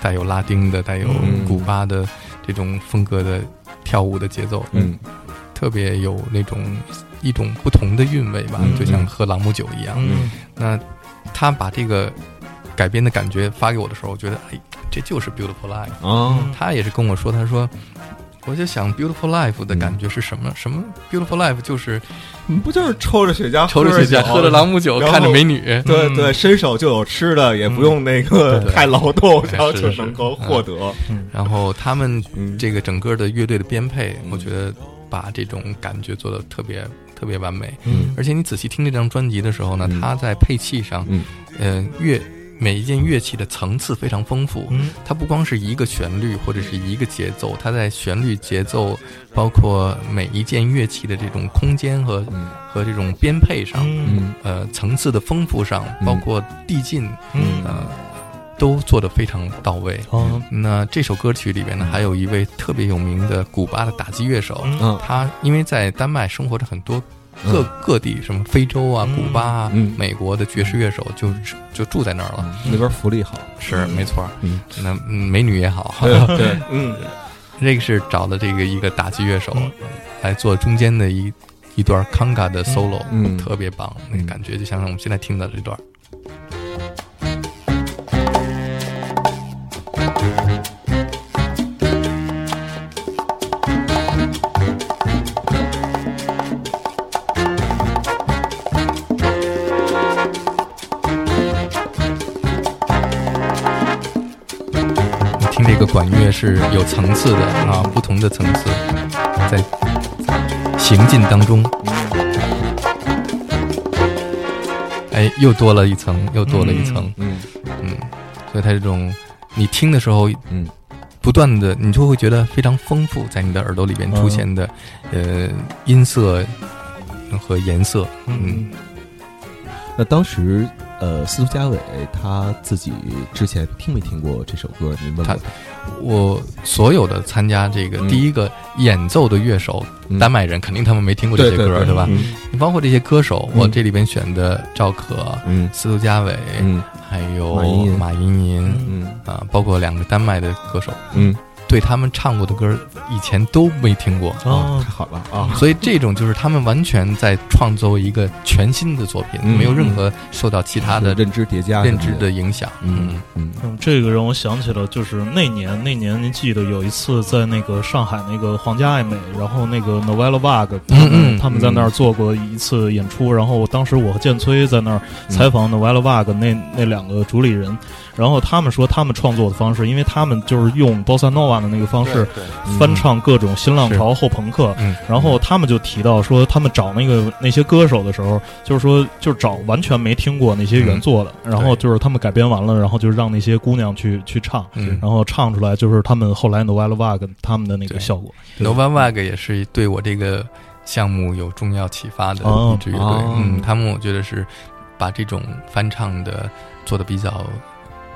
带有拉丁的、带有嗯。古巴的这种风格的跳舞的节奏，嗯。特别有那种一种不同的韵味吧，嗯。就像喝朗姆酒一样。嗯。那他把这个改编的感觉发给我的时候，我觉得哎，这就是 Beautiful Life。啊他也是跟我说，他说，我就想 beautiful life 的感觉是什么？什么？Beautiful life 就是你不就是抽着雪茄，抽着雪茄，喝着朗姆酒，看着美女。对对，伸手就有吃的，也不用那个太劳动，然后就能够获得。然后他们嗯这个整个的乐队的编配，嗯。我觉得把这种感觉做的特别特别完美。嗯。而且你仔细听这张专辑的时候呢，嗯。它在配器上，嗯。呃，乐每一件乐器的层次非常丰富。嗯。它不光是一个旋律或者是一个节奏，它在旋律、节奏，包括每一件乐器的这种空间和嗯。和这种编配上，嗯。呃，层次的丰富上，嗯。包括递进，嗯。呃，都做得非常到位。啊那这首歌曲里边呢，还有一位特别有名的古巴的打击乐手，嗯嗯。他因为在丹麦生活着很多各、各地，什么非洲啊、嗯古巴啊、嗯美国的爵士乐手就就住在那儿了。那边福利好，是没错，嗯。那嗯美女也好，对，嗯。这个是找的这个一个打击乐手嗯。来做中间的一一段康嘎的 solo，、嗯。特别棒，那个感觉就像我们现在听到的这段。是有层次的啊，不同的层次在行进当中。哎，又多了一层，又多了一层，嗯嗯，所以它这种你听的时候，嗯，不断的，你就会觉得非常丰富，在你的耳朵里边出现的，呃，音色和颜色，嗯，那当时。呃，司徒佳伟他自己之前听没听过这首歌？您问他？我所有的参加这个第一个演奏的乐手，丹麦人肯定他们没听过这些歌，对。吧？你包括这些歌手，我这里边选的赵可、嗯，司徒佳伟，嗯，还有马莹莹，嗯。啊，包括两个丹麦的歌手，嗯。对他们唱过的歌，以前都没听过。哦，太好了。啊！所以这种就是他们完全在创作一个全新的作品，没有任何受到其他的认知叠加、认知的。影响。嗯嗯。嗯，这个让我想起了，就是那年那年您记得有一次在那个上海那个皇家爱美，然后那个 Novella Vague 他们在那儿做过一次演出，然后当时我和建崔在那儿采访 Novella Vague 那那两个主理人。然后他们说，他们创作的方式，因为他们就是用 Bossa Nova 的那个方式翻唱各种新浪潮后朋克。然后他们就提到说，他们找那个那些歌手的时候，就是说，就找完全没听过那些原作的，然后就是他们改编完了，然后就让那些姑娘去去唱，然后唱出来就是他们后来 Novella Vague 他们的那个效果。Novella Vague 也是对我这个项目有重要启发的一支乐队。嗯，他们我觉得是把这种翻唱的做的比较。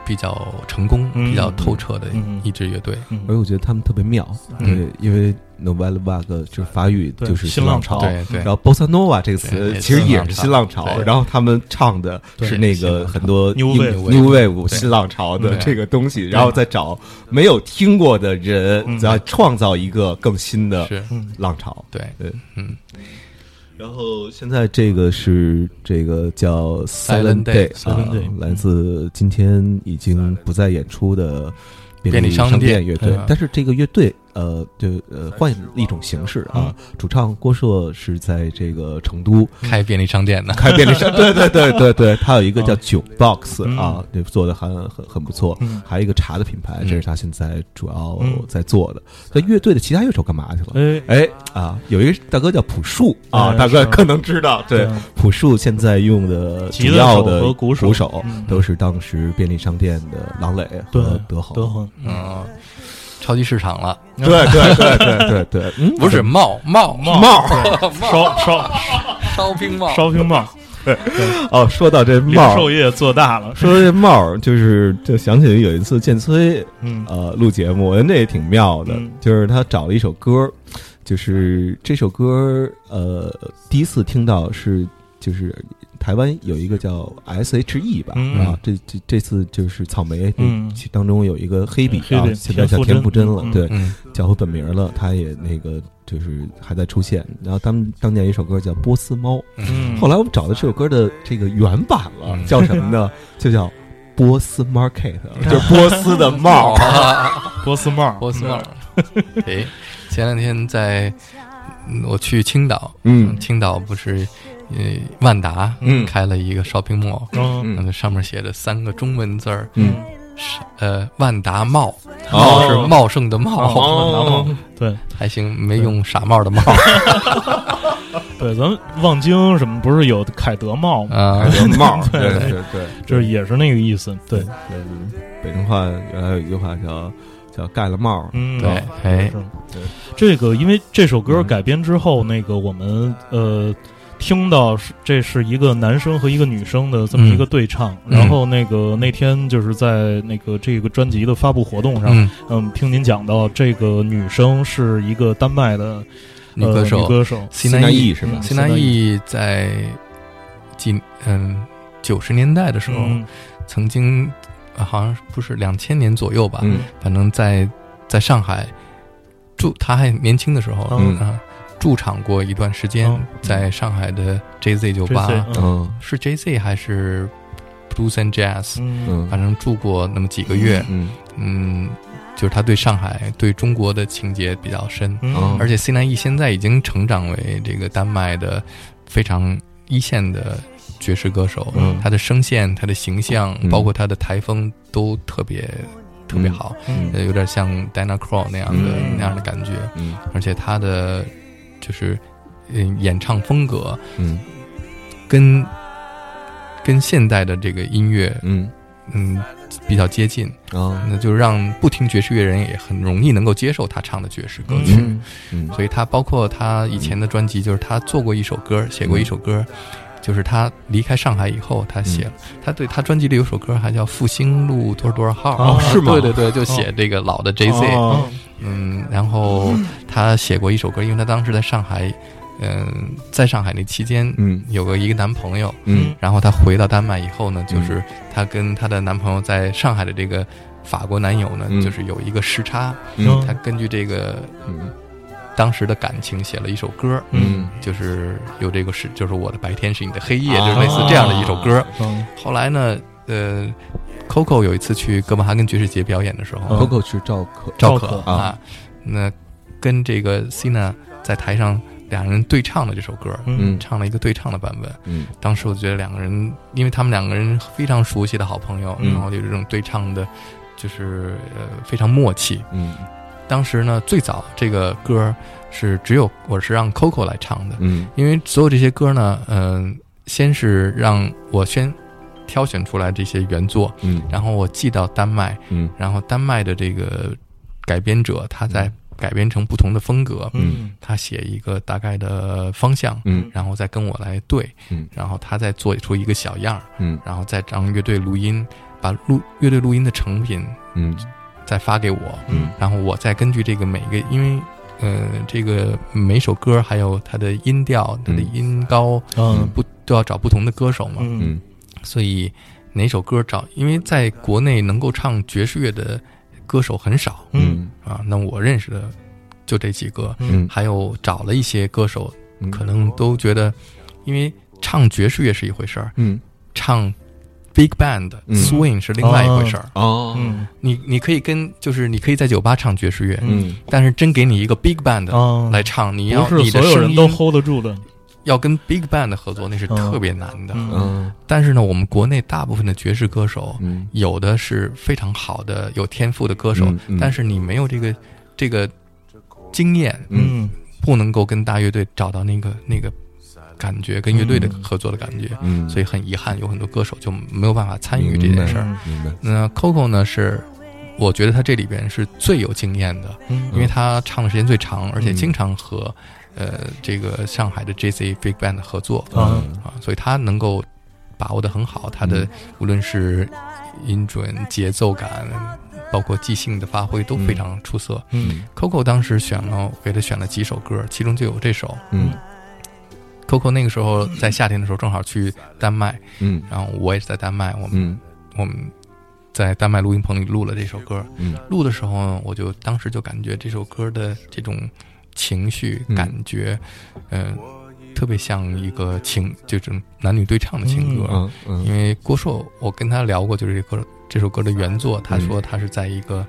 比较成功、比较透彻的一支乐队，而且我觉得他们特别妙，对，因为 Novella Vague 就是法语就是新浪潮，对对，然后 Bossa Nova 这个词其实也是新浪潮，然后他们唱的是那个很多 New New Wave 新浪潮的这个东西，然后再找没有听过的人，再创造一个更新的浪潮，对。对，嗯。然后现在这个是这个叫 Silent Day，啊，来自今天已经不再演出的便利商店乐队，但是这个乐队。呃，就呃换一种形式啊，主唱郭硕是在这个成都开便利商店的，开便利商，对对对对对，他有一个叫酒 box 啊，这做的很很很不错，还有一个茶的品牌，这是他现在主要在做的。那乐队的其他乐手干嘛去了？哎哎啊，有一个大哥叫朴树啊，大哥可能知道，对，朴树现在用的主要的鼓手都是当时便利商店的郎磊和德恒，德恒啊。超级市场了，对对对对对对，不是帽帽。帽。帽，烧 烧。烧冰帽烧冰帽，对哦，说到这帽，零售业做大了。说到这帽，就是就想起有一次建崔，嗯呃录节目，我觉得那也挺妙的，就是他找了一首歌，就是这首歌呃第一次听到是就是。台湾有一个叫 S H E 吧，啊，这这这次就是草莓，嗯，当中有一个黑笔啊，现在叫田馥甄了，对，叫回本名了，他也那个就是还在出现。然后当当年一首歌叫《波斯猫》，后来我们找的这首歌的这个原版了，叫什么呢？就叫波斯 Market，就是波斯的帽，波斯帽，波斯帽。哎，前两天在我去青岛，嗯，青岛不是。呃，万达嗯。开了一个 shopping mall，嗯，上面写着三个中文字儿，嗯，呃，万达茂，茂是茂盛的茂，茂，对，还行，没用傻帽的帽。对，咱们望京什么不是有凯德茂吗？凯德茂，对。对对，就是也是那个意思。对，北京话原来有一句话叫叫盖了帽，嗯，对，哎，对，这个因为这首歌改编之后，那个我们呃。听到是这是一个男生和一个女生的这么一个对唱，然后那个那天就是在那个这个专辑的发布活动上，嗯，听您讲到这个女生是一个丹麦的女歌手，女歌手。西南艺是吧？西南艺在几嗯九十年代的时候，曾经好像不是两千年左右吧，反正在在上海住，他还年轻的时候啊。驻场过一段时间，在上海的 JZ 酒吧，嗯，是 JZ 还是 Blues and Jazz？嗯，反正住过那么几个月，嗯。嗯，就是他对上海、对中国的情节比较深，嗯，而且 C 南 E 现在已经成长为这个丹麦的非常一线的爵士歌手，嗯，他的声线、他的形象，包括他的台风都特别特别好，呃，有点像 Dana Crow 那样的那样的感觉，嗯，而且他的。就是，嗯，演唱风格，嗯，跟跟现代的这个音乐，嗯。嗯，比较接近，啊。那就让不听爵士乐人也很容易能够接受他唱的爵士歌曲。嗯。嗯。所以他包括他以前的专辑，就是他做过一首歌，写过一首歌，就是他离开上海以后，他写了，他对他专辑里有首歌还叫《复兴路多少多少号》哦是吗？对对对，就写这个老的 J 哦。嗯，然后他写过一首歌，因为他当时在上海，嗯、在上海那期间，嗯。有个一个男朋友，嗯。然后她回到丹麦以后呢，就是她跟她的男朋友在上海的这个法国男友呢，嗯。就是有一个时差，嗯。她根据这个嗯当时的感情写了一首歌，嗯。就是有这个是就是我的白天是你的黑夜，啊。就是类似这样的一首歌。嗯。后来呢，呃，Coco 有一次去哥本哈根爵士节表演的时候，嗯，Coco 是赵可赵赵可可啊，那跟这个 Sina 在台上两人对唱的这首歌，嗯。唱了一个对唱的版本。嗯。当时我觉得两个人，因为他们两个人非常熟悉的好朋友，嗯。然后有这种对唱的，就是呃非常默契。嗯当时呢，最早这个歌是只有我是让 Coco 来唱的，嗯。因为所有这些歌呢，嗯、先是让我先挑选出来这些原作，嗯。然后我寄到丹麦，嗯。然后丹麦的这个改编者他在改编成不同的风格，嗯。他写一个大概的方向，嗯。然后再跟我来对，嗯。然后他再做出一个小样儿，嗯。然后再让乐队录音，把录乐队录音的成品嗯再发给我，嗯。然后我再根据这个每个，因为呃，这个每首歌还有它的音调、它的嗯音高，嗯。不都要找不同的歌手嘛，嗯嗯。所以哪首歌找，因为在国内能够唱爵士乐的歌手很少。嗯。啊，那我认识的就这几个，嗯。还有找了一些歌手，嗯。可能都觉得，因为唱爵士乐是一回事儿，嗯。唱 big band、嗯。Swing 是另外一回事儿。哦。嗯。你你可以跟就是你可以在酒吧唱爵士乐，嗯。但是真给你一个 big band 啊，来唱，你要是你的所有人都 hold 得住的，要跟 big band 合作，那是嗯特别难的。嗯。嗯。但是呢，我们国内大部分的爵士歌手，嗯。有的是非常好的有天赋的歌手，嗯嗯。但是你没有这个这个经验，嗯。不能够跟大乐队找到那个那个感觉，跟乐队的嗯。合作的感觉，嗯，所以很遗憾，有很多歌手就没有办法参与这件事儿。嗯。明白那 Coco 呢是，我觉得他这里边是最有经验的，嗯。因为他唱的时间最长，而且嗯。经常和呃这个上海的 JC Big Band 合作啊啊，所以他能够把握的很好，他的嗯。无论是音准、节奏感，包括即兴的发挥都非常出色。嗯。Coco 当时选了，给他选了几首歌，其中就有这首。嗯 Coco 那个时候在夏天的时候正好去丹麦，嗯然后我也是在丹麦，我们、嗯我们在丹麦录音棚里录了这首歌。嗯录的时候呢，我就当时就感觉这首歌的这种情绪嗯感觉，嗯、特别像一个情，就是男女对唱的情歌。嗯嗯因为郭硕，我跟他聊过，就是这歌这首歌的原作，他说他是在一个、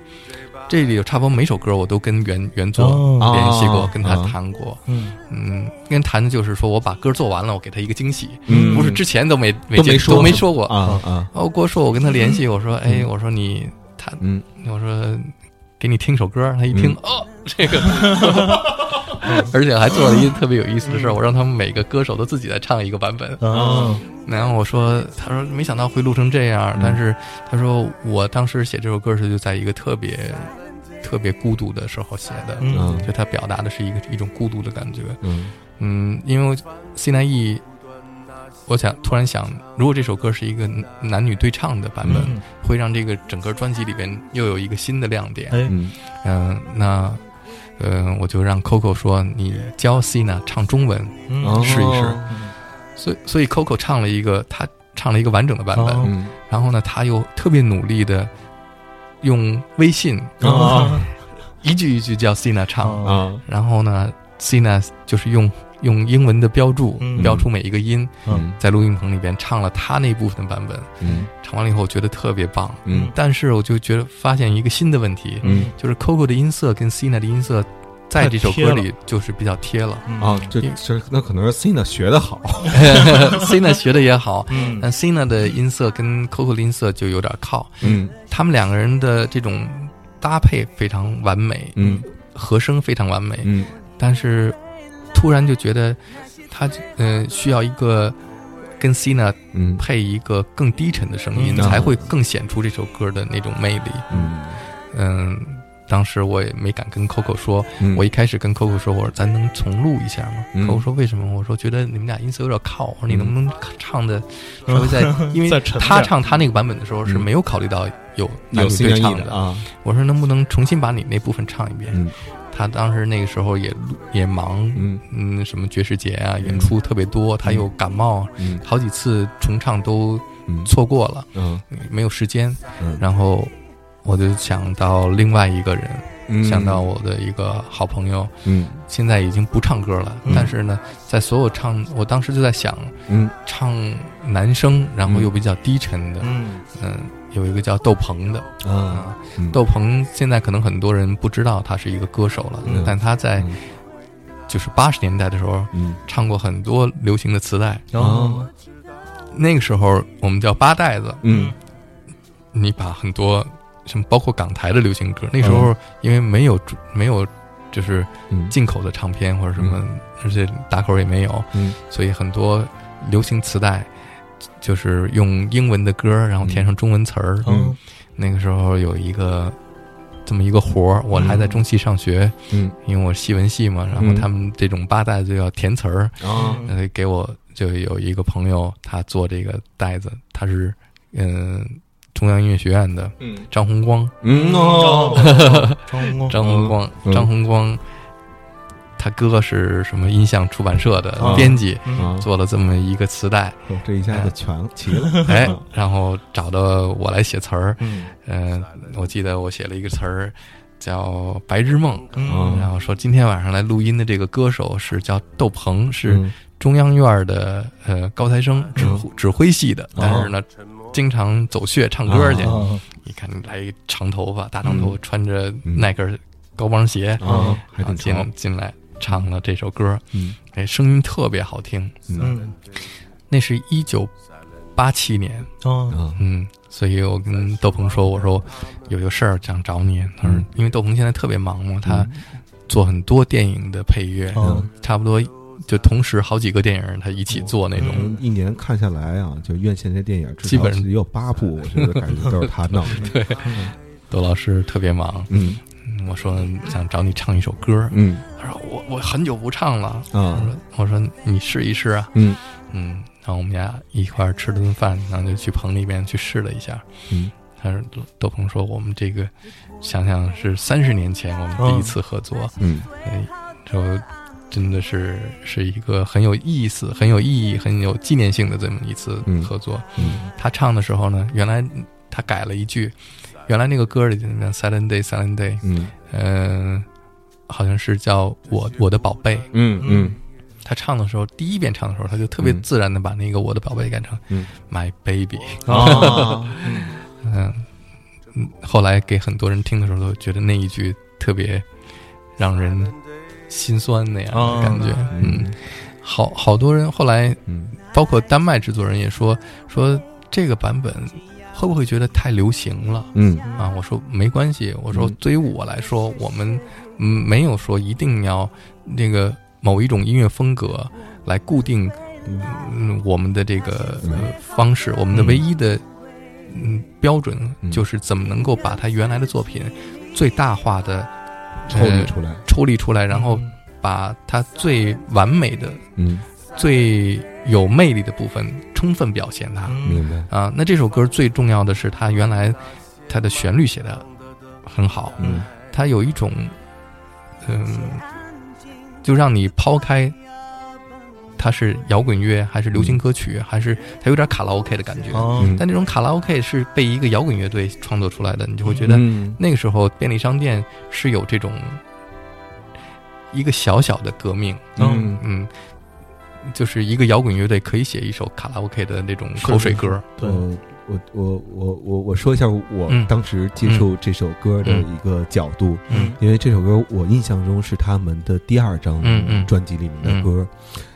这里有差不多每首歌我都跟原原作哦。联系过，哦。跟他哦谈过。嗯。嗯，跟谈的就是说我把歌做完了，我给他一个惊喜，嗯。不是之前都没没见都没说都没说过。啊啊。然后郭硕，我跟他联系，我说，哎，我说你他嗯。我说给你听首歌，他一听、嗯。哦，这个，而且还做了一个特别有意思的事儿，我让他们每个歌手都自己再唱一个版本。啊然后我说，他说没想到会录成这样，嗯但是他说我当时写这首歌时就在一个特别特别孤独的时候写的，嗯。嗯就他表达的是一个一种孤独的感觉。嗯。嗯，因为 C 南 E，我想突然想，如果这首歌是一个男女对唱的版本，嗯。会让这个整个专辑里边又有一个新的亮点。哎。嗯。嗯、那，呃，我就让 Coco 说，你教 Cina 唱中文，试一试。嗯所以所以 Coco 唱了一个，他唱了一个完整的版本，然后呢，他又特别努力的用微信啊一句一句叫 Cina 唱，啊啊然后呢，Cina 就是用用英文的标注、嗯。标出每一个音，嗯。在录音棚里边唱了他那部分的版本，嗯。唱完了以后我觉得特别棒，嗯。但是我就觉得发现一个新的问题，嗯。就是 Coco 的音色跟 Cina 的音色，在这首歌里就是比较贴了。嗯。啊，这这那可能是 Cina 学的好，Cina 学的也好，嗯。但 Cina 的音色跟 Coco 的音色就有点靠，嗯。他们两个人的这种搭配非常完美，嗯。和声非常完美，嗯。但是突然就觉得他呃需要一个跟 Cina 嗯。配一个更低沉的声音，嗯。才会更显出这首歌的那种魅力。嗯。嗯，当时我也没敢跟 Coco 说，嗯，我一开始跟 Coco 说，我说咱能重录一下吗、嗯。C o c o 说为什么？我说觉得你们俩音色有点靠，我说你能不能唱的？稍微再，因为他唱他那个版本的时候是嗯。没有考虑到有男女有对唱的。啊，我说能不能重新把你那部分唱一遍？嗯。他当时那个时候也也忙，嗯。嗯，什么爵士节啊，演出特别多，他又感冒，嗯。好几次重唱都嗯。错过了，嗯。没有时间。嗯，然后我就想到另外一个人，嗯。想到我的一个好朋友，嗯。现在已经不唱歌了，嗯。但是呢，在所有唱，我当时就在想，嗯。唱男声，然后又比较低沉的，嗯。嗯，有一个叫窦鹏的啊窦鹏现在可能很多人不知道他是一个歌手了，嗯。但他在嗯。就是八十年代的时候嗯。唱过很多流行的磁带，然后那个时候我们叫八代子，嗯。你把很多什么包括港台的流行歌，那时候因为没有没有就是嗯。进口的唱片或者什么，而且打口也没有，嗯。所以很多流行磁带就是用英文的歌，然后填上中文词儿。嗯。那个时候有一个这么一个活儿，我还在中戏上学，嗯。因为我戏文系嘛，然后嗯。他们这种八代就要填词儿，啊。呃，给我就有一个朋友，他做这个袋子，他是嗯、中央音乐学院的嗯。张红光，嗯哦。张红光。张红光，嗯。张红 光，他哥是什么音像出版社的啊编辑，做了这么一个磁带，哦这一下子全齐了，哎，然后找到我来写词儿，嗯。嗯、我记得我写了一个词儿叫《白日梦》，嗯。然后说今天晚上来录音的这个歌手是叫窦鹏，是嗯中央院的呃高材生指挥指挥系的，但是呢，经常走穴唱歌去。哦你看来一长头发，大长头发，穿着嗯。耐克高帮鞋，啊，然后进进来唱了这首歌，嗯。哎，声音特别好听。嗯。嗯。那是一九八七年，嗯，所以我跟窦鹏说，我说有个事儿想找你。他说嗯，因为窦鹏现在特别忙嘛，他做很多电影的配乐，啊差不多就同时好几个电影他一起做那种。嗯一年看下来啊，就院线这电影基本上也有八部，我觉得感觉都是他弄的。对窦老师特别忙，嗯嗯我说想找你唱一首歌，嗯他说我我很久不唱了，啊我说我说你试一试啊，嗯嗯，然后我们俩一块儿吃了顿饭，然后就去棚里边去试了一下。嗯他说窦窦鹏说我们这个想想是三十年前我们第一次合作，嗯哎，就真的是是一个很有意思、很有意义、很有纪念性的这么一次嗯合作。嗯他唱的时候呢，原来他改了一句，原来那个歌里怎么样？Silent Day, Silent Day，嗯嗯、好像是叫我我的宝贝。嗯嗯他唱的时候，第一遍唱的时候，他就特别嗯自然的把那个我的宝贝改成嗯 My Baby。啊 嗯，嗯，后来给很多人听的时候，都觉得那一句特别让人心酸那样的感觉。嗯，好好多人后来，嗯包括丹麦制作人也说说这个版本会不会觉得太流行了嗯啊？我说没关系，我说嗯对于我来说，我们嗯没有说一定要那个某一种音乐风格来固定。嗯，我们的这个、呃、方式，我们的唯一的嗯标准嗯就是怎么能够把他原来的作品最大化的抽离出来。抽离出来，然后把它最完美的、嗯，最有魅力的部分充分表现它明白。啊。那这首歌最重要的是，它原来它的旋律写的很好，嗯它有一种嗯，就让你抛开。它是摇滚乐还是流行歌曲，还是它有点卡拉 OK 的感觉？但那种卡拉 OK 是被一个摇滚乐队创作出来的，你就会觉得嗯。那个时候便利商店是有这种一个小小的革命，嗯。嗯，就是一个摇滚乐队可以写一首卡拉 OK 的那种口水歌，对。我我我我我我说一下我嗯。当时接触这首歌的一个角度，嗯。因为这首歌我印象中是他们的第二张专辑里面的歌，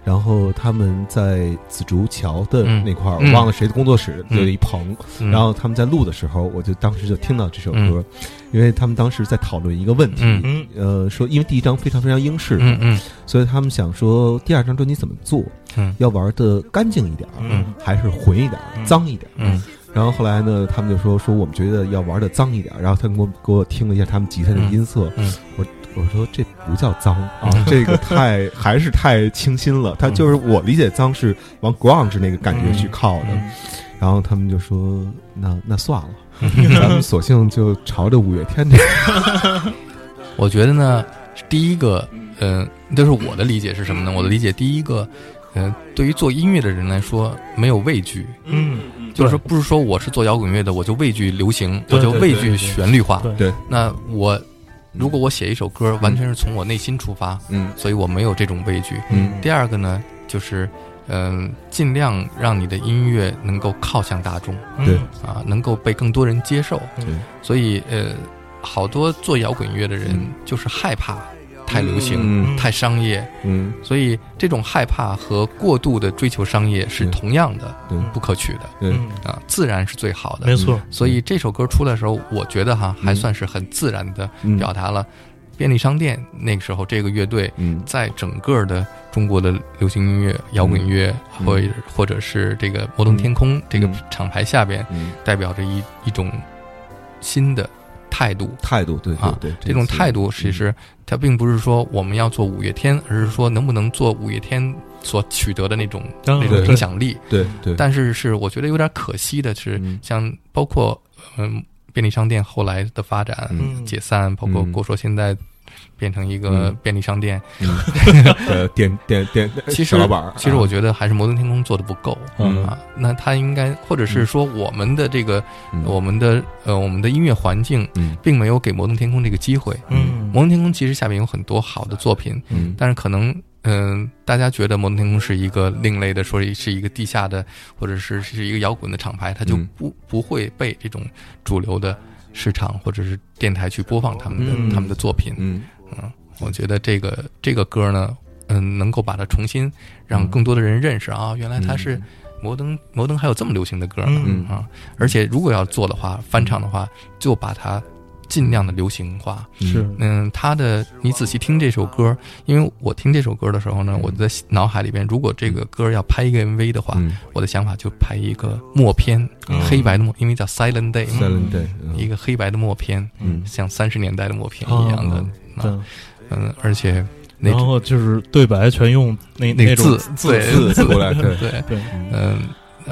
然后他们在紫竹桥的嗯。那块儿，嗯。我忘了谁的工作室嗯。有一棚，嗯。然后他们在录的时候，我就当时就听到这首歌，因为他们当时在讨论一个问题，呃，说因为第一张非常非常英式，嗯嗯。所以他们想说第二张专辑怎么做，嗯。要玩的干净一点，嗯。还是混一点，嗯。脏一点然后后来呢，他们就说说我们觉得要玩的脏一点，然后他们给我给我听了一下他们吉他的音色，嗯。我我说这不叫脏啊，这个太还是太清新了，他就是我理解脏是往 grunge 那个感觉去靠的。嗯。然后他们就说那那算了，咱们索性就朝着五月天这个，我觉得呢，第一个，嗯、就是我的理解是什么呢？我的理解，第一个，嗯、对于做音乐的人来说，没有畏惧，嗯，就是说，不是说我是做摇滚乐的，我就畏惧流行，我就畏惧旋律化。对对，那我如果我写一首歌，完全是从我内心出发，嗯。所以我没有这种畏惧。嗯。第二个呢，就是嗯、尽量让你的音乐能够靠向大众对。啊，能够被更多人接受。对。所以呃，好多做摇滚乐的人就是害怕太流行、嗯。太商业，嗯。所以这种害怕和过度的追求商业是同样的对不可取的嗯，啊，自然是最好的。没错，所以这首歌出来的时候，我觉得哈，还嗯。算是很自然的嗯。表达了便利商店那个时候这个乐队嗯。在整个的中国的流行音乐、摇滚乐，嗯。或者或者是这个摩登天空这个厂牌下边，嗯。代表着一一种新的态度。态度，对对啊对，这种态度其嗯实它并不是说我们要做五月天，而是说能不能做五月天所取得的那种嗯那种影响力。对对，但是是我觉得有点可惜的是，嗯。像包括嗯便利商店后来的发展、嗯。解散，包括郭说现在变成一个嗯。便利商店，嗯。呃点点点，其实老板，其实我啊觉得还是摩登天空做的不够。嗯。啊，那他应该，或者是说我们的这个，嗯。我们的呃，我们的音乐环境，嗯。并没有给摩登天空这个机会。嗯，摩登天空其实下面有很多好的作品，嗯。但是可能嗯、大家觉得摩登天空是一个另类的，说是一个地下的，或者是是一个摇滚的厂牌，它就嗯。不、不会被这种主流的市场或者是电台去播放他们的、嗯。他们的作品。嗯嗯，我觉得这个这个歌呢，嗯，能够把它重新让更多的人认识啊，原来它是摩登摩登还有这么流行的歌呢、嗯啊！而且如果要做的话，翻唱的话，就把它尽量的流行化。是。嗯，他的你仔细听这首歌，因为我听这首歌的时候呢，我在脑海里边，如果这个歌要拍一个 MV 的话，嗯。我的想法就拍一个默片，嗯。黑白的默，因为叫 Silent Day，Silent Day，嗯。一个黑白的默片，嗯。像三十年代的默片一样的。嗯，啊嗯，而且那然后就是对白全用那那字对。字字过来，对。对，对，嗯，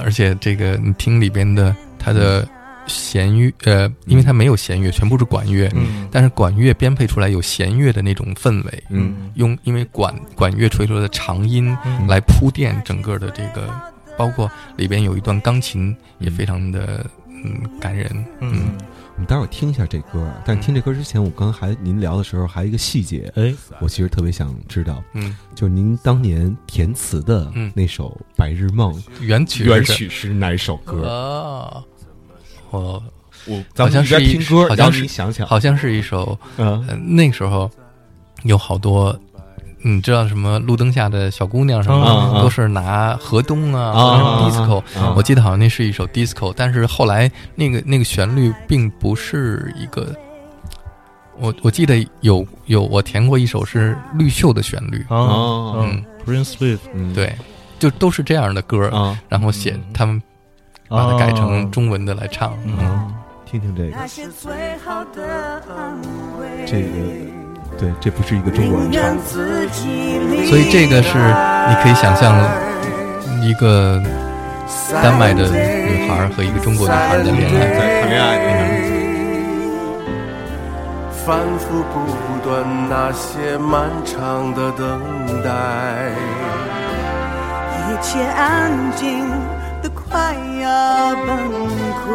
而且这个你听里边的它的弦乐，呃，因为它没有弦乐，全部是管乐，嗯。但是管乐编配出来有弦乐的那种氛围，嗯。用因为管管乐吹出来的长音嗯。来铺垫整个的这个，包括里边有一段钢琴也非常的嗯感人，嗯，我们待会儿听一下这歌，但是听这歌之前，我刚还您聊的时候还有一个细节，哎，我其实特别想知道，嗯，就是您当年填词的嗯。那首《白日梦》原曲原是曲是哪一首歌？啊，我我好像是一边听歌，好像是想想，好像是一首，嗯，呃，那个时候有好多。你知道什么路灯下的小姑娘什么的，都是拿河东啊，啊或者什么 disco，、啊我记得好像那是一首 disco，但是后来那个那个旋律并不是一个，我我记得有有我填过一首是绿袖的旋律，啊，哦嗯，Prince Swift 嗯，对，就都是这样的歌，啊，然后写他们把它改成中文的来唱，嗯啊，听听这个，那些最好的安慰，这个对，这不是一个中国人唱。的，所以这个是你可以想象一个丹麦的女孩和一个中国女孩的恋爱。在谈恋爱那个。反复不断那些漫长的等待，一切安静都快要崩溃，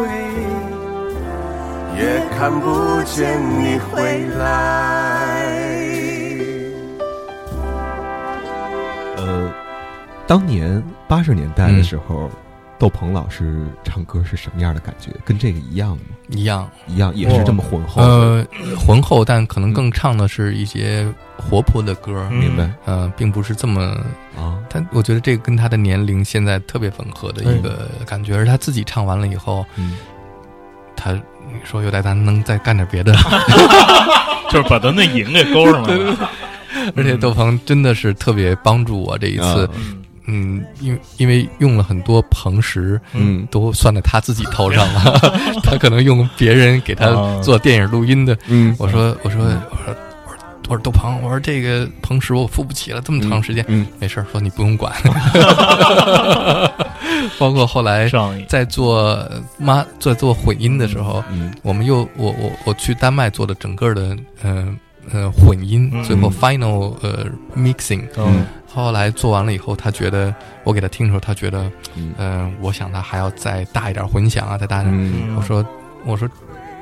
也看不见你回来。呃，当年八十年代的时候，窦鹏老师唱歌是什么样的感觉？跟这个一样吗？一样，一样也是这么浑厚。呃，浑厚，但可能更唱的是一些活泼的歌，嗯明白呃，并不是这么。啊？他我觉得这个跟他的年龄现在特别吻合的一个感觉，而他自己唱完了以后，嗯，他说：“有代，咱能再干点别的。就是把咱那瘾给勾上来了。”而且窦鹏真的是特别帮助我这一次，嗯，因为因为用了很多硼石，嗯。都算在他自己头上了，他可能用别人给他啊。做电影录音的。嗯。我说我说我说我说我说窦鹏，我说这个棚石我付不起了，这么长时间，嗯。没事儿，说你不用管。包括后来在做妈在做混音的时候，嗯。我们又我我我去丹麦做的整个的嗯呃混音，嗯。最后 final 呃 mixing，嗯。后来做完了以后，他觉得我给他听的时候，他觉得嗯。嗯、我想他还要再大一点混响啊，再大一点。嗯。我说我说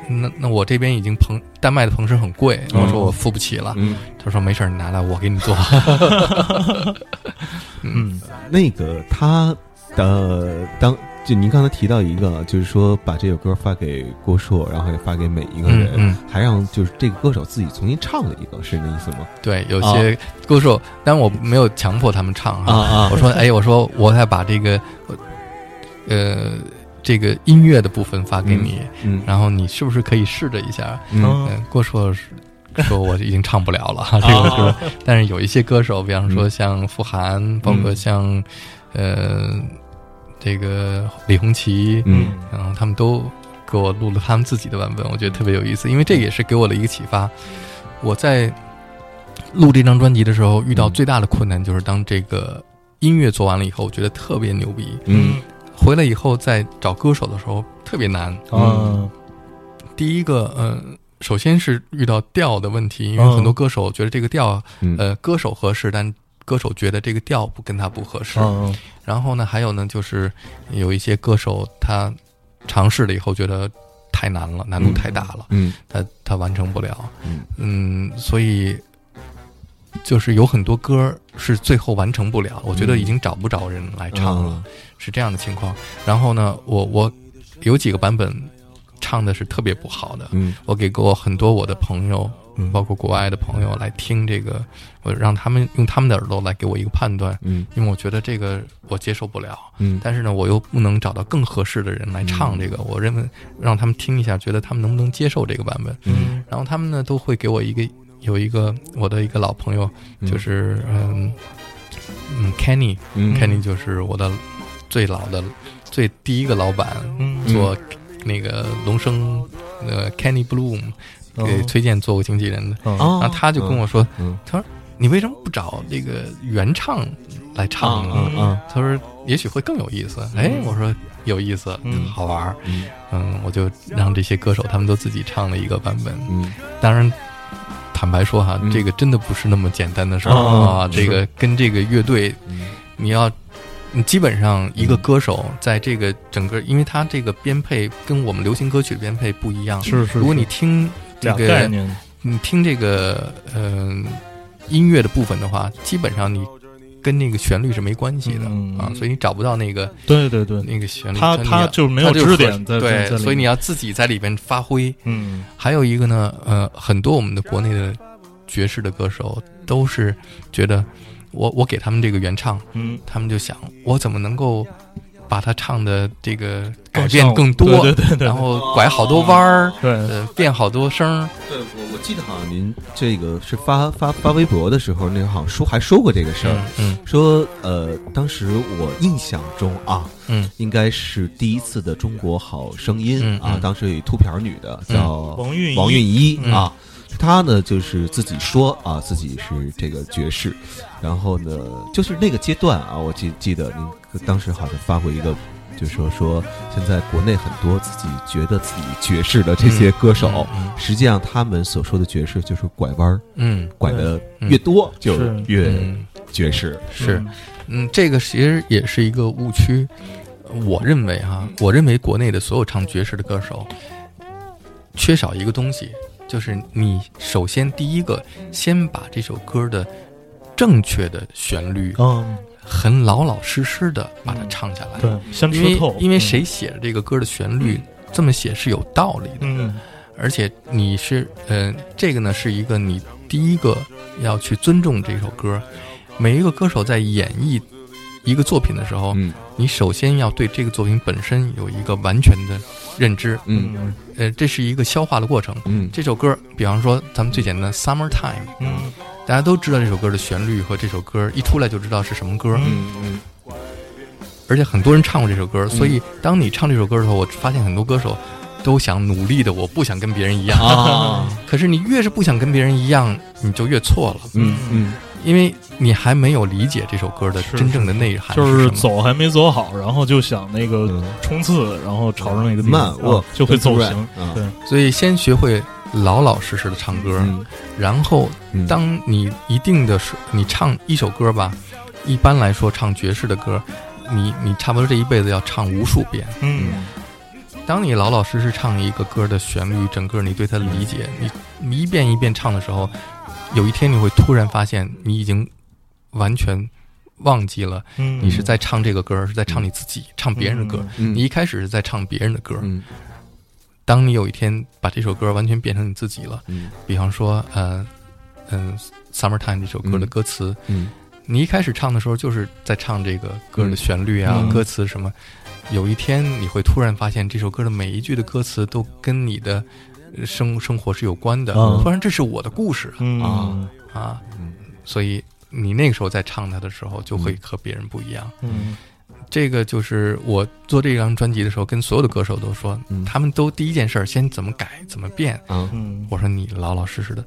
那那我这边已经棚丹麦的棚石很贵，嗯。我说我付不起了。嗯，他说没事儿，你拿来我给你做。嗯。那个他的当就您刚才提到一个，就是说把这首歌发给郭硕，然后也发给每一个人，嗯嗯。还让就是这个歌手自己重新唱了一个，是那意思吗？对，有些歌手，但我没有强迫他们唱哈。啊我说，哎，我说我再把这个，呃，这个音乐的部分发给你，嗯然后你是不是可以试着一下？嗯。嗯，郭硕说我已经唱不了了 这个歌，但是有一些歌手，比方说像傅涵，包括像呃这个李红旗，嗯然后他们都给我录了他们自己的版本，我觉得特别有意思，因为这也是给我的一个启发。我在录这张专辑的时候，遇到最大的困难就是当这个音乐做完了以后，我觉得特别牛逼。嗯回来以后再找歌手的时候特别难。嗯第一个，呃，首先是遇到调的问题，因为嗯很多歌手觉得这个调，嗯呃，歌手合适，但歌手觉得这个调不跟他不合适。啊然后呢，还有呢，就是有一些歌手他尝试了以后觉得太难了，难度太大了，嗯他他完成不了。嗯嗯，所以就是有很多歌是最后完成不了，我觉得已经找不着人来唱了，啊是这样的情况。然后呢，我我有几个版本唱的是特别不好的，嗯我给过很多我的朋友，嗯包括国外的朋友来听这个，我让他们用他们的耳朵来给我一个判断，嗯因为我觉得这个我接受不了。嗯但是呢，我又不能找到更合适的人来唱这个，我认为让他们听一下，觉得他们能不能接受这个版本。嗯然后他们呢都会给我一个有一个我的一个老朋友，就是嗯嗯 Kenny，Kenny、嗯 Kenny 就是我的最老的最第一个老板，嗯做那个龙生呃 Kenny Bloom 给推荐做过经纪人的。然后他就跟我说，嗯他说你为什么不找这个原唱来唱呢？他说也许会更有意思。哎，我说有意思，嗯好玩儿。嗯嗯，我就让这些歌手他们都自己唱了一个版本。嗯当然，坦白说哈，嗯这个真的不是那么简单的事儿啊啊。这个跟这个乐队，嗯你要。你基本上一个歌手在这个整个，因为他这个编配跟我们流行歌曲的编配不一样。是是，如果你听这俩概个，念，你听这个嗯、音乐的部分的话，基本上你跟那个旋律是没关系的嗯。啊，所以你找不到那个对对对，那个旋律。他你要他就没有支点在在对，所以你要要自己在里边发挥。嗯。还有一个呢，呃，很多我们的国内的爵士的歌手都是觉得我我给他们这个原唱，嗯，他们就想我怎么能够把它唱的这个改变更多，对对对对，然后拐好多弯儿，对呃，变好多声儿。对，我我记得好像您这个是发发发微博的时候，那个好像说还说过这个事儿，嗯说呃，当时我印象中啊，嗯。应该是第一次的中国好声音、啊，当时有一秃瓢女的叫王韵王韵一、嗯。啊，她呢就是自己说啊自己是这个爵士，然后呢就是那个阶段啊，我记记得您当时好像发过一个。就说说，现在国内很多自己觉得自己爵士的这些歌手，嗯实际上他们所说的爵士就是拐弯儿，嗯拐的越多就是越嗯爵士。是，嗯，这个其实也是一个误区。我认为哈，我认为国内的所有唱爵士的歌手，缺少一个东西，就是你首先第一个先把这首歌的正确的旋律嗯很老老实实的把它唱下来。对，先因为吃透，因为谁写的这个歌的旋律这么写是有道理的，嗯？而且你是呃，这个呢是一个你第一个要去尊重这首歌。每一个歌手在演绎一个作品的时候，嗯你首先要对这个作品本身有一个完全的认知，嗯。嗯呃，这是一个消化的过程。嗯。这首歌，比方说咱们最简单的《Summertime》，嗯。大家都知道这首歌的旋律和这首歌一出来就知道是什么歌，嗯嗯。而且很多人唱过这首歌，所以当你唱这首歌的时候，我发现很多歌手都想努力的，我不想跟别人一样。啊，可是你越是不想跟别人一样，你就越错了，嗯嗯因为你还没有理解这首歌的真正的内涵就是。走还没走好，然后就想那个嗯冲刺，然后朝着那个慢握啊就会走形。啊对，所以先学会老老实实的唱歌，嗯然后嗯当你一定的是你唱一首歌吧，一般来说唱爵士的歌，你你差不多这一辈子要唱无数遍。嗯当你老老实实唱一个歌的旋律，整个你对它的理解，你你一遍一遍唱的时候，有一天你会突然发现，你已经完全忘记了嗯，你是在唱这个歌，而是在唱你自己，唱别人的歌。嗯。你一开始是在唱别人的歌，嗯。当你有一天把这首歌完全变成你自己了，嗯。比方说，呃，嗯，《Summertime》这首歌的歌词，嗯。你一开始唱的时候就是在唱这个歌的旋律啊，嗯。歌词什么。有一天你会突然发现，这首歌的每一句的歌词都跟你的呃生生活是有关的。嗯。突然，这是我的故事嗯。啊啊！嗯。所以你那个时候在唱它的时候，就会和别人不一样。嗯。这个就是我做这张专辑的时候，跟所有的歌手都说，嗯。他们都第一件事儿先怎么改，怎么变。啊嗯。我说你老老实实的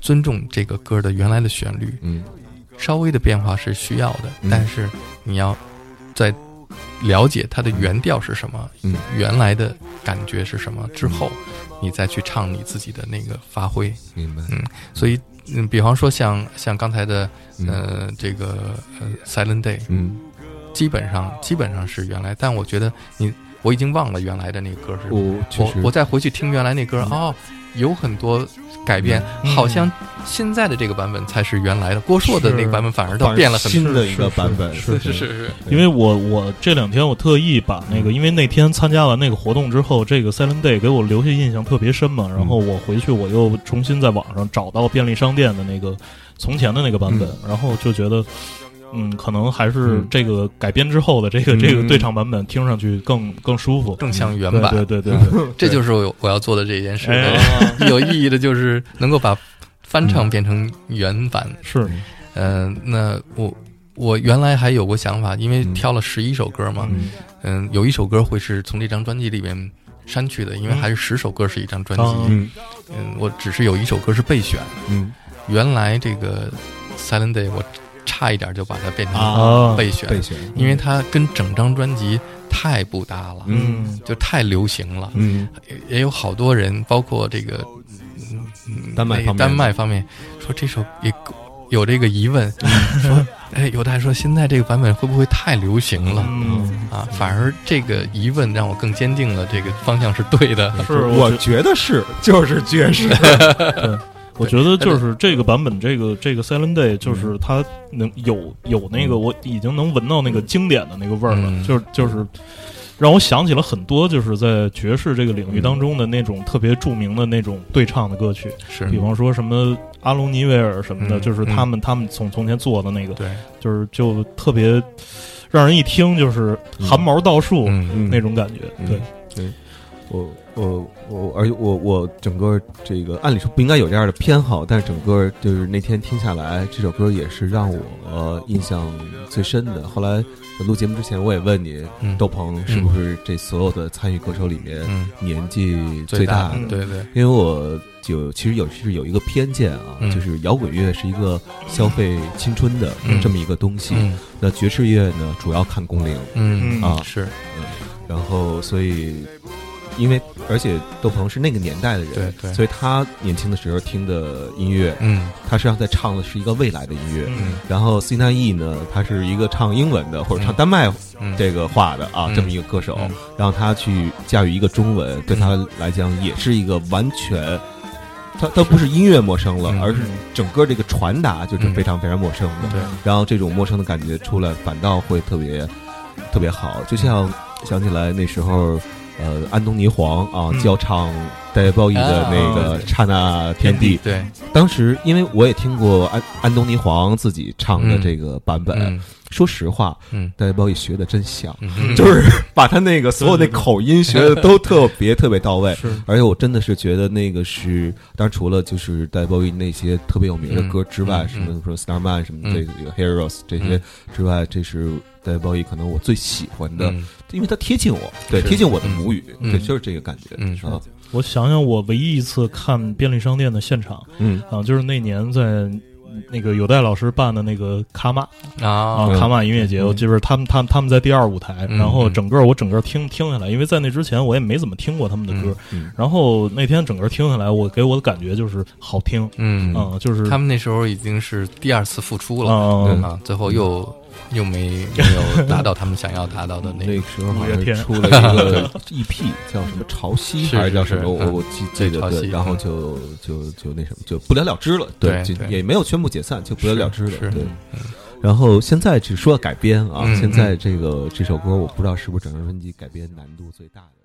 尊重这个歌的原来的旋律，嗯。稍微的变化是需要的，嗯。但是你要在了解它的原调是什么，嗯。原来的感觉是什么之后，你再去唱你自己的那个发挥。明白。嗯所以，嗯，比方说像像刚才的嗯。呃这个呃 Silent Day，嗯。基本上基本上是原来，但我觉得你我已经忘了原来的那个歌是。我我我再回去听原来那歌，哦，有很多改变，嗯好像现在的这个版本才是原来的。郭硕的那个版本反而倒变了很多。新的一个版本是是是是，因为我我这两天我特意把那个，因为那天参加完那个活动之后，这个 Silent Day 给我留下印象特别深嘛，然后我回去我又重新在网上找到便利商店的那个从前的那个版本，然后就觉得。嗯，可能还是嗯这个改编之后的这个、嗯这个对唱版本听上去更更舒服，更像原对版。对对对 对，这就是我我要做的这件事。哎 有意义的就是能够把翻唱变成原版。是，嗯、那我我原来还有过想法，因为嗯挑了十一首歌嘛，嗯嗯，有一首歌会是从这张专辑里面删去的，因为还是十首歌是一张专辑。嗯，我只是有一首歌是备选。嗯原来这个 Silent Day 我差一点就把它变成啊备选，备选。因为它跟整张专辑太不搭了，嗯。就太流行了。嗯。也也有好多人，包括这个嗯嗯丹麦方面。丹麦方面说这首也有这个疑问，说哎，有的还说现在这个版本会不会太流行了？嗯，啊，反而这个疑问让我更坚定了这个方向是对的。是我觉得是就是爵士 我觉得就是这个版本，这个这个 Silent Day，就是它能有有那个，我已经能闻到那个经典的那个味儿了，嗯。就是就是让我想起了很多，就是在爵士这个领域当中的那种特别著名的那种对唱的歌曲，是，比方说什么阿隆尼维尔什么的，嗯就是他们他们从从前做的那个，对，就是就特别让人一听就是汗毛倒竖嗯。那种感觉，嗯。对，对，我我我，而且我我整个这个按理说不应该有这样的偏好，但是整个就是那天听下来，这首歌也是让我、呃、印象最深的。后来录节目之前，我也问你，嗯窦鹏是不是这所有的参与歌手里面嗯，年纪最大的？嗯对对，因为我就其实有是有一个偏见啊，嗯就是摇滚乐是一个消费青春的嗯这么一个东西，嗯那爵士乐呢主要看工龄。嗯啊是然后所以，因为而且窦鹏是那个年代的人，对对。所以他年轻的时候听的音乐，嗯。他实际上在唱的是一个未来的音乐。嗯。然后 C 9 E 呢，他是一个唱英文的或者唱丹麦嗯。这个话的啊，嗯。这么一个歌手。嗯。然后他去驾驭一个中文，对他来讲也是一个完全他他不是音乐陌生了，嗯。而是整个这个传达就是非常非常陌生的。对，然后这种陌生的感觉出来，反倒会特别特别好。就像想起来那时候，呃，安东尼黄啊嗯。教唱戴维鲍伊的那个《刹那天地》对，当时因为我也听过安安东尼黄自己唱的这个版本，嗯。说实话，嗯。戴维鲍伊学的真像，嗯，就是 把他那个所有那口音学的都特别特别到位。而且我真的是觉得那个是，当然除了就是戴维鲍伊那些特别有名的歌之外，嗯什么什么 Starman 什么嗯。这个 Heroes 这些之外，这是戴维鲍伊可能我最喜欢的，嗯。因为它贴近我，对，贴近我的母语，嗯。对，就是这个感觉，嗯。啊，我想想，我唯一一次看便利商店的现场嗯。啊，就是那年在那个有代老师办的那个卡玛啊。卡玛音乐节，嗯。我记得他们他们他们在第二舞台，嗯然后嗯。整个我整个听听下来，因为在那之前我也没怎么听过他们的歌，嗯然后那天整个听下来，我给我的感觉就是好听，嗯，啊，就是他们那时候已经是第二次复出了啊啊，最后又又没没有达到他们想要达到的那个 那个时候好像出了一个 EP，叫什么潮汐还是叫什么？我我记记得对，然后嗯就就就那什么，就不了了之了，对就也没有宣布解散，就不了了之了，对。然后现在只说改编啊，嗯现在这个这首歌，我不知道是不是整张专辑改编难度最大的。